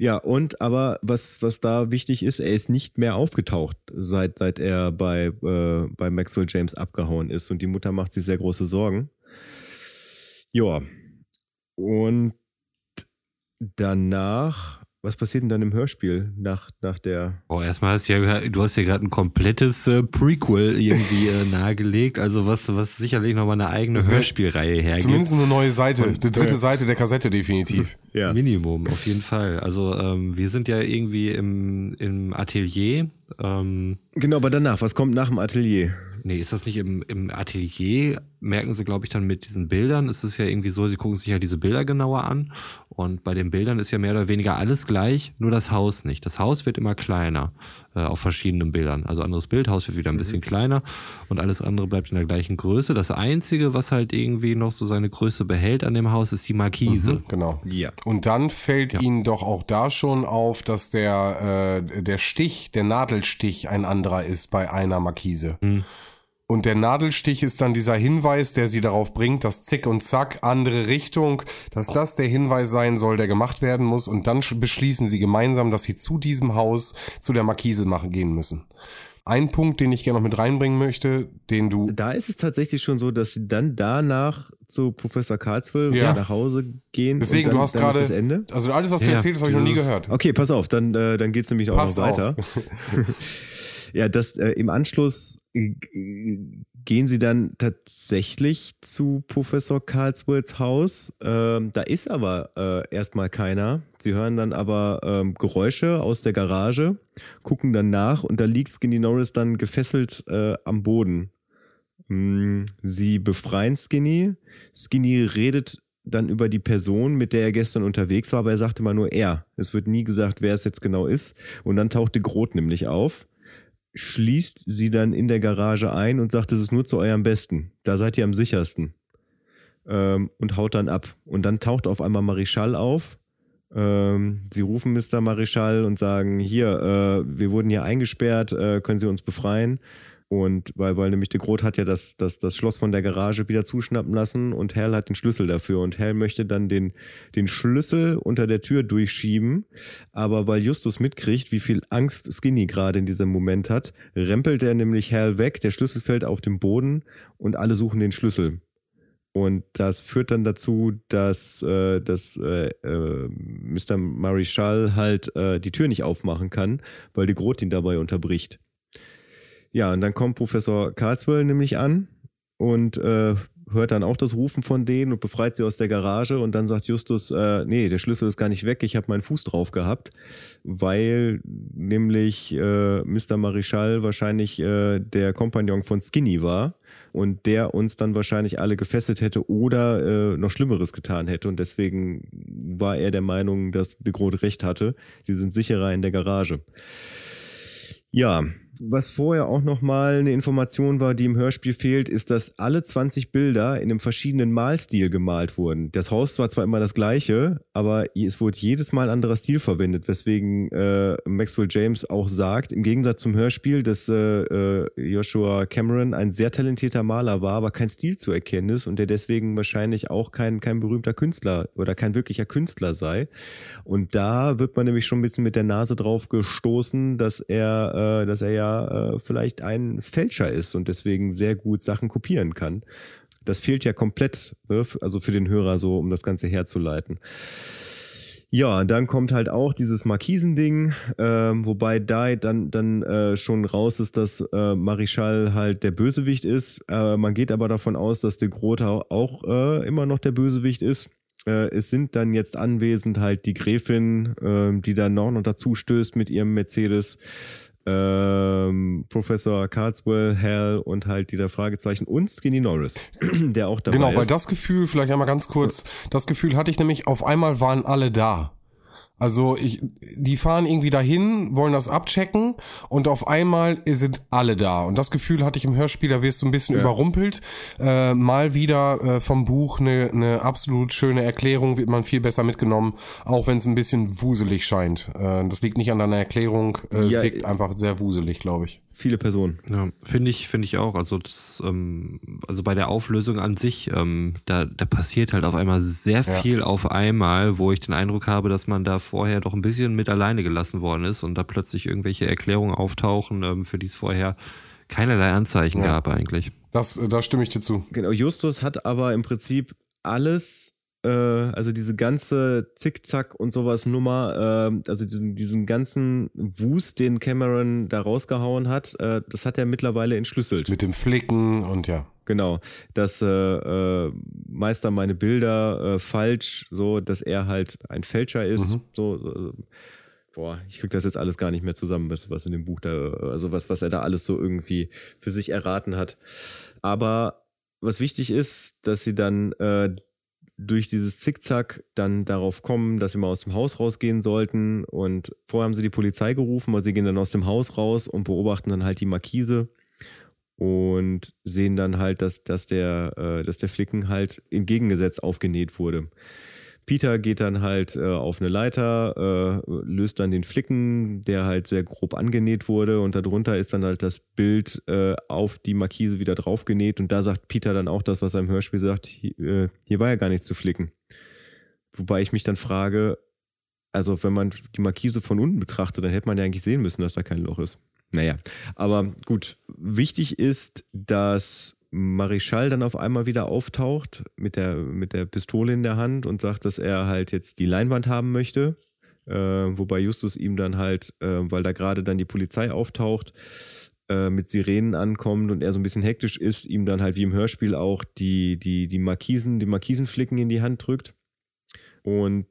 Ja, und aber was, was da wichtig ist, er ist nicht mehr aufgetaucht, seit, seit er bei, äh, bei Maxwell James abgehauen ist. Und die Mutter macht sich sehr große Sorgen. Ja. Und danach was passiert denn dann im Hörspiel nach, nach der. Oh, erstmal hast du ja, du hast ja gerade ein komplettes äh, Prequel irgendwie äh, nahegelegt, also was, was sicherlich nochmal eine eigene Hörspielreihe hergibt. Zumindest eine neue Seite, Und, die dritte äh, Seite der Kassette definitiv. ja. Minimum, auf jeden Fall. Also ähm, wir sind ja irgendwie im, im Atelier. Ähm, genau, aber danach, was kommt nach dem Atelier? Nee, ist das nicht im, im Atelier? Merken sie, glaube ich, dann mit diesen Bildern. Ist es ja irgendwie so, sie gucken sich ja diese Bilder genauer an. Und bei den Bildern ist ja mehr oder weniger alles gleich, nur das Haus nicht. Das Haus wird immer kleiner äh, auf verschiedenen Bildern. Also anderes Bild, Haus wird wieder ein mhm. bisschen kleiner und alles andere bleibt in der gleichen Größe. Das Einzige, was halt irgendwie noch so seine Größe behält an dem Haus, ist die Markise. Mhm, genau. Ja. Und dann fällt ja. Ihnen doch auch da schon auf, dass der, äh, der Stich, der Nadelstich ein anderer ist bei einer Markise. Mhm. Und der Nadelstich ist dann dieser Hinweis, der sie darauf bringt, dass Zick und Zack, andere Richtung, dass das der Hinweis sein soll, der gemacht werden muss. Und dann beschließen sie gemeinsam, dass sie zu diesem Haus, zu der Markise machen, gehen müssen. Ein Punkt, den ich gerne noch mit reinbringen möchte, den du. Da ist es tatsächlich schon so, dass sie dann danach zu Professor Karlsville ja. nach Hause gehen. Deswegen, dann, du hast gerade. Also alles, was du ja. erzählt hast, habe ich noch nie gehört. Okay, pass auf, dann, äh, dann geht's nämlich auch Passt noch weiter. <laughs> Ja, das äh, im Anschluss äh, gehen sie dann tatsächlich zu Professor Carlsworths Haus. Ähm, da ist aber äh, erstmal keiner. Sie hören dann aber ähm, Geräusche aus der Garage, gucken dann nach und da liegt Skinny Norris dann gefesselt äh, am Boden. Mm, sie befreien Skinny. Skinny redet dann über die Person, mit der er gestern unterwegs war, aber er sagte mal nur er. Es wird nie gesagt, wer es jetzt genau ist. Und dann tauchte Groth nämlich auf schließt sie dann in der Garage ein und sagt, es ist nur zu eurem Besten. Da seid ihr am sichersten. Ähm, und haut dann ab. Und dann taucht auf einmal Marischal auf. Ähm, sie rufen Mr. Marischal und sagen, hier, äh, wir wurden hier eingesperrt, äh, können Sie uns befreien? Und weil, weil nämlich de Groot hat ja das, das, das Schloss von der Garage wieder zuschnappen lassen und Hal hat den Schlüssel dafür. Und Hal möchte dann den, den Schlüssel unter der Tür durchschieben. Aber weil Justus mitkriegt, wie viel Angst Skinny gerade in diesem Moment hat, rempelt er nämlich Hal weg, der Schlüssel fällt auf den Boden und alle suchen den Schlüssel. Und das führt dann dazu, dass, äh, dass äh, äh, Mr. Marischal halt äh, die Tür nicht aufmachen kann, weil die Groth ihn dabei unterbricht. Ja, und dann kommt Professor Karlswell nämlich an und äh, hört dann auch das Rufen von denen und befreit sie aus der Garage und dann sagt Justus, äh, nee, der Schlüssel ist gar nicht weg, ich habe meinen Fuß drauf gehabt, weil nämlich äh, Mr. Marischal wahrscheinlich äh, der Kompagnon von Skinny war und der uns dann wahrscheinlich alle gefesselt hätte oder äh, noch Schlimmeres getan hätte und deswegen war er der Meinung, dass de Groot recht hatte, sie sind sicherer in der Garage. Ja, was vorher auch nochmal eine Information war, die im Hörspiel fehlt, ist, dass alle 20 Bilder in einem verschiedenen Malstil gemalt wurden. Das Haus war zwar immer das gleiche, aber es wurde jedes Mal ein anderer Stil verwendet, weswegen äh, Maxwell James auch sagt, im Gegensatz zum Hörspiel, dass äh, äh, Joshua Cameron ein sehr talentierter Maler war, aber kein Stil zu erkennen ist und der deswegen wahrscheinlich auch kein, kein berühmter Künstler oder kein wirklicher Künstler sei. Und da wird man nämlich schon ein bisschen mit der Nase drauf gestoßen, dass er, äh, dass er ja äh, vielleicht ein Fälscher ist und deswegen sehr gut Sachen kopieren kann. Das fehlt ja komplett, ne? also für den Hörer so, um das Ganze herzuleiten. Ja, dann kommt halt auch dieses Markisending, ähm, wobei da dann, dann äh, schon raus ist, dass äh, Marischal halt der Bösewicht ist. Äh, man geht aber davon aus, dass der Grotha auch äh, immer noch der Bösewicht ist. Äh, es sind dann jetzt anwesend halt die Gräfin, äh, die dann noch dazu stößt mit ihrem Mercedes ähm, Professor Carswell, Hal und halt dieser Fragezeichen und Skinny Norris, <clears throat> der auch dabei genau, ist. Genau, weil das Gefühl, vielleicht einmal ganz kurz, das Gefühl hatte ich nämlich, auf einmal waren alle da. Also ich, die fahren irgendwie dahin, wollen das abchecken und auf einmal sind alle da. Und das Gefühl hatte ich im Hörspiel, da wirst du ein bisschen ja. überrumpelt. Äh, mal wieder äh, vom Buch eine, eine absolut schöne Erklärung, wird man viel besser mitgenommen, auch wenn es ein bisschen wuselig scheint. Äh, das liegt nicht an deiner Erklärung, äh, ja, es wirkt einfach sehr wuselig, glaube ich viele Personen. Ja, finde ich, finde ich auch. Also das, ähm, also bei der Auflösung an sich, ähm, da, da passiert halt auf einmal sehr viel ja. auf einmal, wo ich den Eindruck habe, dass man da vorher doch ein bisschen mit alleine gelassen worden ist und da plötzlich irgendwelche Erklärungen auftauchen, ähm, für die es vorher keinerlei Anzeichen ja. gab eigentlich. Das, da stimme ich dir zu. Genau, Justus hat aber im Prinzip alles äh, also diese ganze Zickzack und sowas Nummer, äh, also diesen, diesen ganzen Wust, den Cameron da rausgehauen hat, äh, das hat er mittlerweile entschlüsselt. Mit dem Flicken und ja. Genau, dass äh, äh, Meister meine Bilder falsch, so dass er halt ein Fälscher ist. Mhm. So, äh, boah, ich krieg das jetzt alles gar nicht mehr zusammen, was, was in dem Buch da, also was, was er da alles so irgendwie für sich erraten hat. Aber was wichtig ist, dass sie dann äh, durch dieses Zickzack dann darauf kommen, dass sie mal aus dem Haus rausgehen sollten. Und vorher haben sie die Polizei gerufen, weil sie gehen dann aus dem Haus raus und beobachten dann halt die Markise und sehen dann halt, dass, dass, der, äh, dass der Flicken halt entgegengesetzt aufgenäht wurde. Peter geht dann halt äh, auf eine Leiter, äh, löst dann den Flicken, der halt sehr grob angenäht wurde und darunter ist dann halt das Bild äh, auf die Markise wieder draufgenäht und da sagt Peter dann auch das, was er im Hörspiel sagt, hier, äh, hier war ja gar nichts zu flicken. Wobei ich mich dann frage, also wenn man die Markise von unten betrachtet, dann hätte man ja eigentlich sehen müssen, dass da kein Loch ist. Naja, aber gut. Wichtig ist, dass Marischal dann auf einmal wieder auftaucht mit der, mit der Pistole in der Hand und sagt, dass er halt jetzt die Leinwand haben möchte. Äh, wobei Justus ihm dann halt, äh, weil da gerade dann die Polizei auftaucht, äh, mit Sirenen ankommt und er so ein bisschen hektisch ist, ihm dann halt wie im Hörspiel auch die, die, die Markisen, die Markisenflicken in die Hand drückt. Und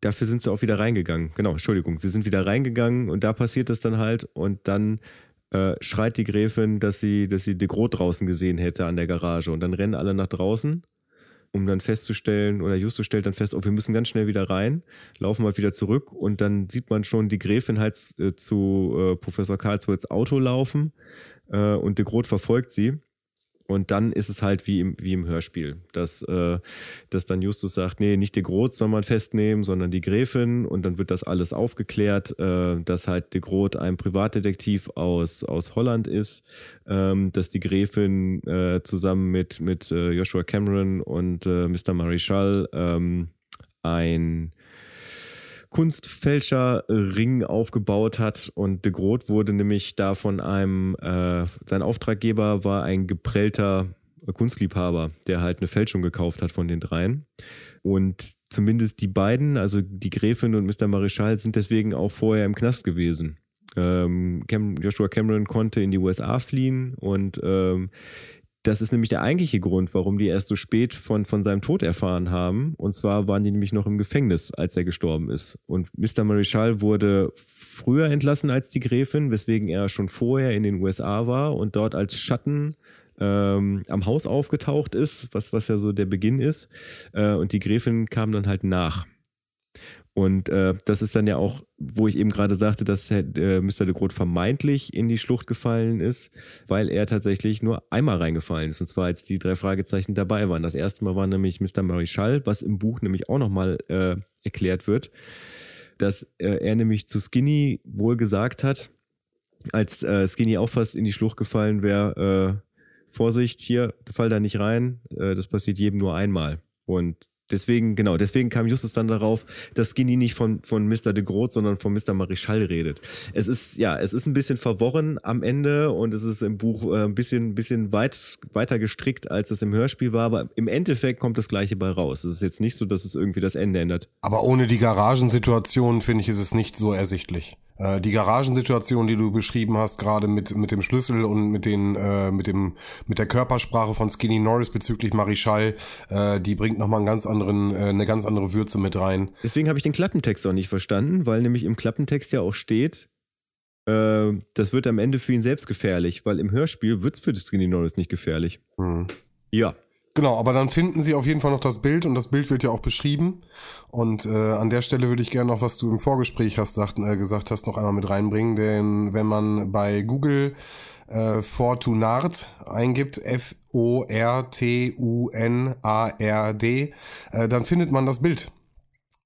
dafür sind sie auch wieder reingegangen. Genau, Entschuldigung, sie sind wieder reingegangen und da passiert es dann halt und dann äh, schreit die Gräfin, dass sie, dass sie de Groot draußen gesehen hätte an der Garage. Und dann rennen alle nach draußen, um dann festzustellen, oder Justus stellt dann fest, oh, wir müssen ganz schnell wieder rein, laufen mal wieder zurück. Und dann sieht man schon die Gräfin halt äh, zu äh, Professor Karlsworths Auto laufen äh, und de Groot verfolgt sie und dann ist es halt wie im, wie im Hörspiel, dass, äh, dass dann Justus sagt, nee, nicht die Groth soll man festnehmen, sondern die Gräfin. Und dann wird das alles aufgeklärt, äh, dass halt de Groth ein Privatdetektiv aus, aus Holland ist, ähm, dass die Gräfin äh, zusammen mit, mit äh, Joshua Cameron und äh, Mr. Marischal ähm, ein Kunstfälscherring aufgebaut hat und de Groot wurde nämlich da von einem, äh, sein Auftraggeber war ein geprellter Kunstliebhaber, der halt eine Fälschung gekauft hat von den dreien. Und zumindest die beiden, also die Gräfin und Mr. Marischal, sind deswegen auch vorher im Knast gewesen. Ähm, Joshua Cameron konnte in die USA fliehen und ähm, das ist nämlich der eigentliche Grund, warum die erst so spät von, von seinem Tod erfahren haben. Und zwar waren die nämlich noch im Gefängnis, als er gestorben ist. Und Mr. Marischal wurde früher entlassen als die Gräfin, weswegen er schon vorher in den USA war und dort als Schatten ähm, am Haus aufgetaucht ist, was, was ja so der Beginn ist. Äh, und die Gräfin kam dann halt nach. Und äh, das ist dann ja auch, wo ich eben gerade sagte, dass äh, Mr. de Groot vermeintlich in die Schlucht gefallen ist, weil er tatsächlich nur einmal reingefallen ist. Und zwar, als die drei Fragezeichen dabei waren. Das erste Mal war nämlich Mr. Marischal, was im Buch nämlich auch nochmal äh, erklärt wird, dass äh, er nämlich zu Skinny wohl gesagt hat, als äh, Skinny auch fast in die Schlucht gefallen wäre, äh, Vorsicht, hier, fall da nicht rein, äh, das passiert jedem nur einmal. Und Deswegen, genau, deswegen kam Justus dann darauf, dass Skinny nicht von, von Mr. de Groot, sondern von Mr. Marischal redet. Es ist, ja, es ist ein bisschen verworren am Ende und es ist im Buch äh, ein bisschen, bisschen weit, weiter gestrickt, als es im Hörspiel war, aber im Endeffekt kommt das Gleiche bei raus. Es ist jetzt nicht so, dass es irgendwie das Ende ändert. Aber ohne die Garagensituation, finde ich, ist es nicht so ersichtlich. Äh, die Garagensituation, die du beschrieben hast, gerade mit, mit dem Schlüssel und mit den, äh, mit dem, mit der Körpersprache von Skinny Norris bezüglich Marischal, äh, die bringt nochmal einen ganz anderen, äh, eine ganz andere Würze mit rein. Deswegen habe ich den Klappentext auch nicht verstanden, weil nämlich im Klappentext ja auch steht, äh, das wird am Ende für ihn selbst gefährlich, weil im Hörspiel wird es für Skinny Norris nicht gefährlich. Hm. Ja, Genau, aber dann finden sie auf jeden Fall noch das Bild und das Bild wird ja auch beschrieben. Und äh, an der Stelle würde ich gerne noch, was du im Vorgespräch hast, sagt, äh, gesagt hast, noch einmal mit reinbringen. Denn wenn man bei Google äh, Fortunard eingibt, F-O-R-T-U-N-A-R-D, äh, dann findet man das Bild.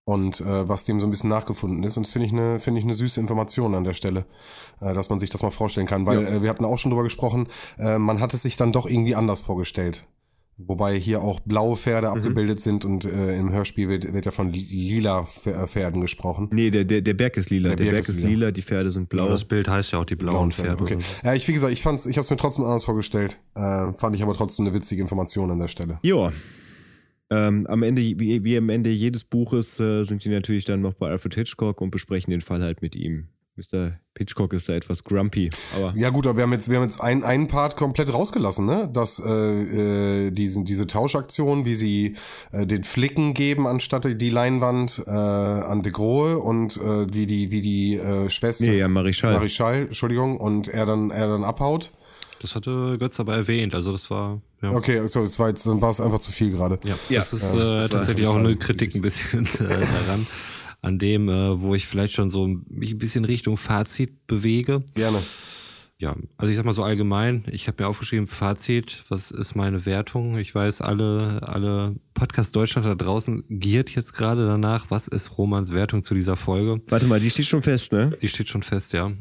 Und äh, was dem so ein bisschen nachgefunden ist. Und das finde ich eine finde ich eine süße Information an der Stelle, äh, dass man sich das mal vorstellen kann. Weil ja. äh, wir hatten auch schon drüber gesprochen, äh, man hat es sich dann doch irgendwie anders vorgestellt. Wobei hier auch blaue Pferde mhm. abgebildet sind und äh, im Hörspiel wird, wird ja von lila äh, Pferden gesprochen. Nee, der, der, der Berg ist lila. Der, der Berg, Berg, ist lila. lila. die Pferde sind blau. Ja, das Bild heißt ja auch die blauen, blauen Pferde. Okay. Ja, ich, wie gesagt, ich fand's, ich hab's mir trotzdem anders vorgestellt. Äh, fand ich aber trotzdem eine witzige Information an der Stelle. Joa. Ähm, am Ende, wie, wie am Ende jedes Buches, äh, sind die natürlich dann noch bei Alfred Hitchcock und besprechen den Fall halt mit ihm. Mr. Hitchcock ist da etwas grumpy, aber. Ja gut, aber wir haben jetzt, wir haben jetzt einen, einen Part komplett rausgelassen, ne? Dass äh, äh, diesen, diese Tauschaktion, wie sie äh, den Flicken geben anstatt die Leinwand äh, an de Grohe und äh, wie die, wie die äh, Schwester. Nee, ja, Marischal. Marischal, Entschuldigung, und er dann, er dann abhaut. Das hatte Götz aber erwähnt, also das war. Ja. Okay, also es war jetzt, dann war es einfach zu viel gerade. Ja, Ja. das ist äh, das tatsächlich auch eine Kritik ein bisschen äh, <laughs> daran, an dem, äh, wo ich vielleicht schon so mich ein bisschen Richtung Fazit bewege. Gerne. Ja, also ich sag mal so allgemein, ich habe mir aufgeschrieben, Fazit, was ist meine Wertung? Ich weiß, alle, alle Podcast Deutschland da draußen giert jetzt gerade danach, was ist Romans Wertung zu dieser Folge? Warte mal, die steht schon fest, ne? Die steht schon fest, ja.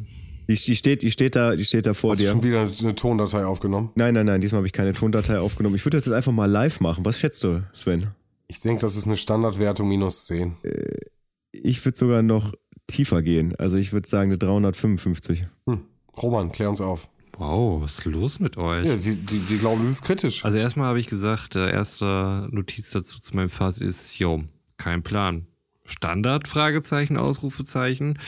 Die, die, steht, die, steht, da, die steht da vor Hast du dir. schon wieder eine Tondatei aufgenommen? Nein, nein, nein, diesmal habe ich keine Tondatei aufgenommen. Ich würde das jetzt einfach mal live machen. Was schätzt du, Sven? Ich denke, das ist eine Standardwertung minus 10. Ich würde sogar noch tiefer gehen. Also ich würde sagen eine 355. Hm. Roman, klär uns auf. Wow, was ist los mit euch? Ja, wir, die, wir glauben, du bist kritisch. Also erstmal habe ich gesagt, äh, erste Notiz dazu zu meinem Fazit ist, yo, kein Plan. Standard, Fragezeichen, Ausrufezeichen.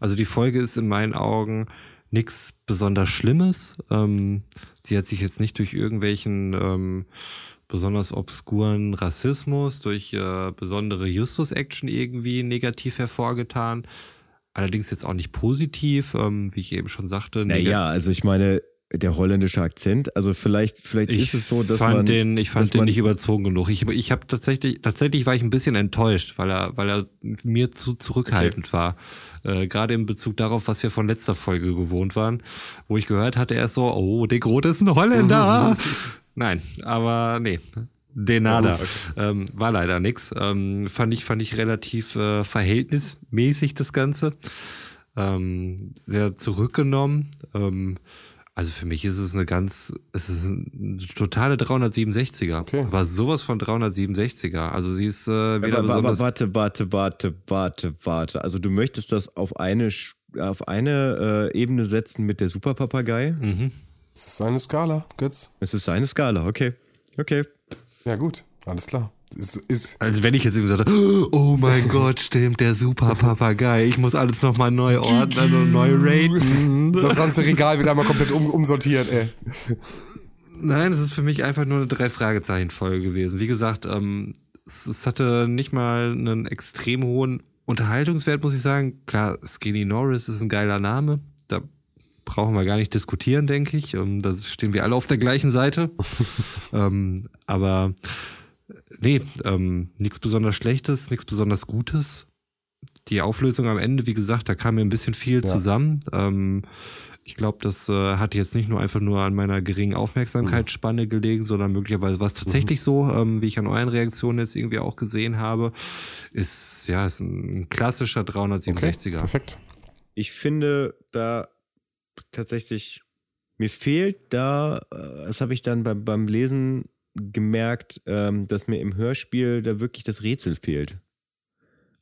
Also die Folge ist in meinen Augen nichts besonders Schlimmes. Ähm, sie hat sich jetzt nicht durch irgendwelchen ähm, besonders obskuren Rassismus, durch äh, besondere Justus-Action irgendwie negativ hervorgetan. Allerdings jetzt auch nicht positiv, ähm, wie ich eben schon sagte. Naja, also ich meine, der holländische Akzent, also vielleicht, vielleicht Ich ist es so, dass fand man. den, ich fand den nicht überzogen genug. Ich, ich habe tatsächlich, tatsächlich war ich ein bisschen enttäuscht, weil er, weil er mir zu zurückhaltend war. Äh, Gerade in Bezug darauf, was wir von letzter Folge gewohnt waren, wo ich gehört hatte, er ist so, oh, der Grote ist ein Holländer. <laughs> Nein, aber nee. Denada. Ähm, war leider nix. Ähm, fand ich, fand ich relativ äh, verhältnismäßig das Ganze. Ähm, sehr zurückgenommen. Ähm, also für mich ist es eine ganz, es ist eine totale 367er. Okay. War sowas von 367er. Also sie ist äh, weder Aber, besonders. warte, warte, warte, warte, warte. Also du möchtest das auf eine, auf eine äh, Ebene setzen mit der Superpapagei? Mhm. Das ist eine Skala, Götz. Es ist seine Skala, okay. Okay. Ja, gut. Alles klar. Ist, ist, Also wenn ich jetzt irgendwie sagte, oh mein <laughs> Gott, stimmt, der super Papagei, ich muss alles nochmal neu ordnen und neu raten. <laughs> das ganze Regal wird einmal komplett um, umsortiert, ey. Nein, es ist für mich einfach nur eine Drei-Fragezeichen-Folge gewesen. Wie gesagt, ähm, es, es hatte nicht mal einen extrem hohen Unterhaltungswert, muss ich sagen. Klar, Skinny Norris ist ein geiler Name. Da brauchen wir gar nicht diskutieren, denke ich. Ähm, da stehen wir alle auf der gleichen Seite. <laughs> ähm, aber nee, ähm, nichts besonders Schlechtes, nichts besonders Gutes. Die Auflösung am Ende, wie gesagt, da kam mir ein bisschen viel Ja. zusammen. Ähm, ich glaube, das äh, hat jetzt nicht nur einfach nur an meiner geringen Aufmerksamkeitsspanne gelegen, sondern möglicherweise war es tatsächlich so, ähm, wie ich an euren Reaktionen jetzt irgendwie auch gesehen habe. Ist ja ist ein klassischer Okay, 367er. perfekt. Ich finde da tatsächlich, mir fehlt da, äh, das habe ich dann beim, beim Lesen gemerkt, ähm, dass mir im Hörspiel da wirklich das Rätsel fehlt.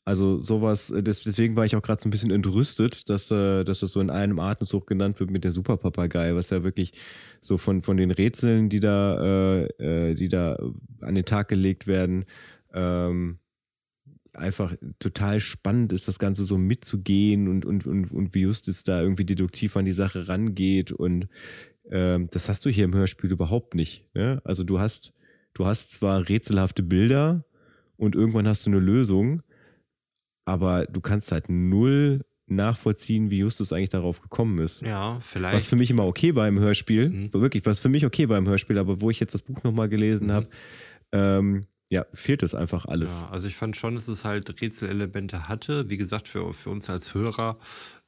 Also sowas, äh, des, deswegen war ich auch gerade so ein bisschen entrüstet, dass, äh, dass das so in einem Atemzug genannt wird mit der Superpapagei, was ja wirklich so von, von den Rätseln, die da, äh, die da an den Tag gelegt werden, ähm, einfach total spannend ist, das Ganze so mitzugehen und, und, und, und wie Justus da irgendwie deduktiv an die Sache rangeht. Und ähm, das hast du hier im Hörspiel überhaupt nicht. Ne? Also du hast, du hast zwar rätselhafte Bilder und irgendwann hast du eine Lösung, aber du kannst halt null nachvollziehen, wie Justus eigentlich darauf gekommen ist. Ja, Was vielleicht. für mich immer okay war im Hörspiel, Mhm. wirklich, was für mich okay war im Hörspiel, aber wo ich jetzt das Buch nochmal gelesen Mhm. habe, ähm, ja, fehlt es einfach alles. Ja, also ich fand schon, dass es halt Rätselelemente hatte. Wie gesagt, für, für uns als Hörer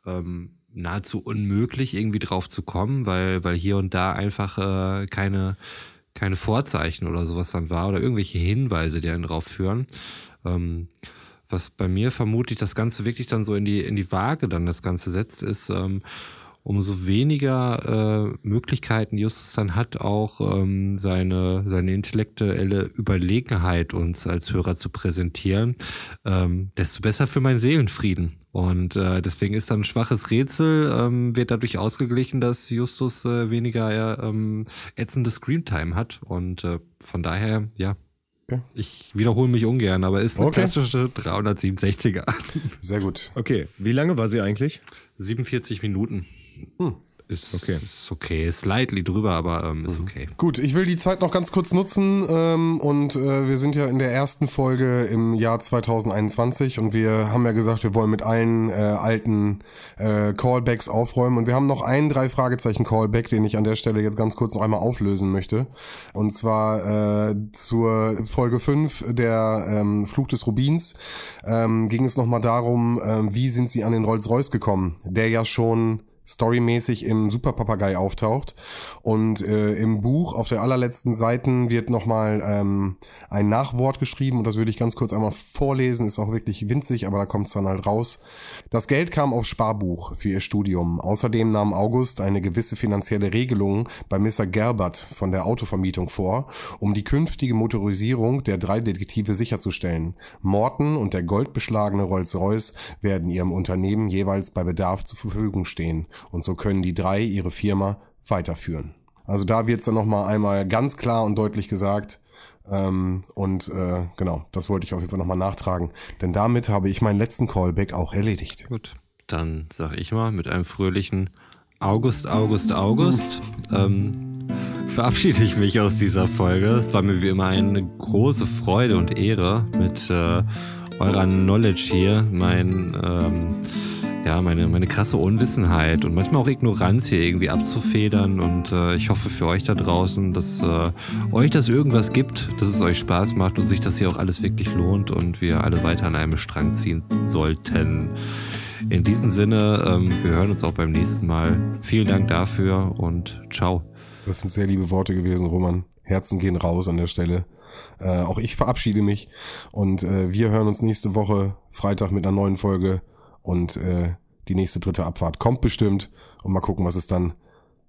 ähm, nahezu unmöglich, irgendwie drauf zu kommen, weil, weil hier und da einfach äh, keine, keine Vorzeichen oder sowas dann war oder irgendwelche Hinweise, die einen drauf führen. Ähm, was bei mir vermutlich das Ganze wirklich dann so in die, in die Waage dann das Ganze setzt, ist, ähm, umso weniger äh, Möglichkeiten Justus dann hat, auch ähm, seine, seine intellektuelle Überlegenheit uns als Hörer zu präsentieren, ähm, desto besser für meinen Seelenfrieden. Und äh, deswegen ist dann ein schwaches Rätsel, ähm, wird dadurch ausgeglichen, dass Justus äh, weniger äh, ähm, ätzende Screamtime hat. Und äh, von daher, ja, Ich wiederhole mich ungern, aber ist eine Okay. klassische 367er. Sehr gut. Okay, wie lange war sie eigentlich? 47 Minuten. Hm. Ist, Okay. ist okay. Slightly drüber, aber ähm, Mhm. ist okay. Gut, ich will die Zeit noch ganz kurz nutzen ähm, und äh, wir sind ja in der ersten Folge im Jahr 2021 und wir haben ja gesagt, wir wollen mit allen äh, alten äh, Callbacks aufräumen und wir haben noch einen drei Fragezeichen Callback, den ich an der Stelle jetzt ganz kurz noch einmal auflösen möchte und zwar äh, zur Folge 5 der ähm, Fluch des Rubins ähm, ging es nochmal darum, ähm, wie sind sie an den Rolls-Royce gekommen, der ja schon storymäßig im Superpapagei auftaucht. Und äh, im Buch auf der allerletzten Seiten wird nochmal ähm, ein Nachwort geschrieben und das würde ich ganz kurz einmal vorlesen, ist auch wirklich winzig, aber da kommt es dann halt raus. Das Geld kam auf Sparbuch für ihr Studium. Außerdem nahm August eine gewisse finanzielle Regelung bei Mr. Gerbert von der Autovermietung vor, um die künftige Motorisierung der drei Detektive sicherzustellen. Morton und der goldbeschlagene Rolls-Royce werden ihrem Unternehmen jeweils bei Bedarf zur Verfügung stehen und so können die drei ihre Firma weiterführen. Also da wird es dann nochmal einmal ganz klar und deutlich gesagt. Ähm, und äh, genau, das wollte ich auf jeden Fall nochmal nachtragen. Denn damit habe ich meinen letzten Callback auch erledigt. Gut, dann sag ich mal mit einem fröhlichen August, August, August. Ähm, verabschiede ich mich aus dieser Folge. Es war mir wie immer eine große Freude und Ehre mit äh, eurer Knowledge hier, mein ähm, ja, meine, meine krasse Unwissenheit und manchmal auch Ignoranz hier irgendwie abzufedern. Und äh, ich hoffe für euch da draußen, dass äh, euch das irgendwas gibt, dass es euch Spaß macht und sich das hier auch alles wirklich lohnt und wir alle weiter an einem Strang ziehen sollten. In diesem Sinne, ähm, wir hören uns auch beim nächsten Mal. Vielen Dank dafür und ciao. Das sind sehr liebe Worte gewesen, Roman. Herzen gehen raus an der Stelle. Äh, auch ich verabschiede mich und äh, wir hören uns nächste Woche Freitag mit einer neuen Folge und äh, die nächste dritte Abfahrt kommt bestimmt und mal gucken, was es dann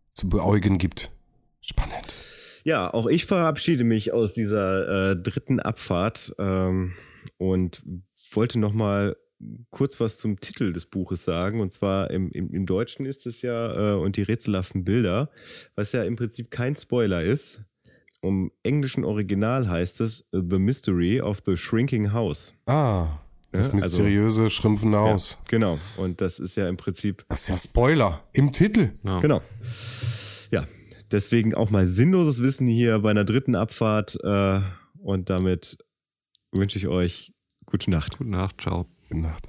zu beäugen gibt. Spannend. Ja, auch ich verabschiede mich aus dieser äh, dritten Abfahrt ähm, und wollte noch mal kurz was zum Titel des Buches sagen. Und zwar im, im, im Deutschen ist es ja äh, und die rätselhaften Bilder, was ja im Prinzip kein Spoiler ist. Im englischen Original heißt es The Mystery of the Shrinking House. Ah, das Ja, also- mysteriöse, schrumpfende Haus. Ja, genau. Und das ist ja im Prinzip Das ist ja Spoiler im Titel. Ja. Genau. Ja, deswegen auch mal sinnloses Wissen hier bei einer dritten Abfahrt. Äh, und damit wünsche ich euch gute Nacht. Gute Nacht, ciao. Gute Nacht.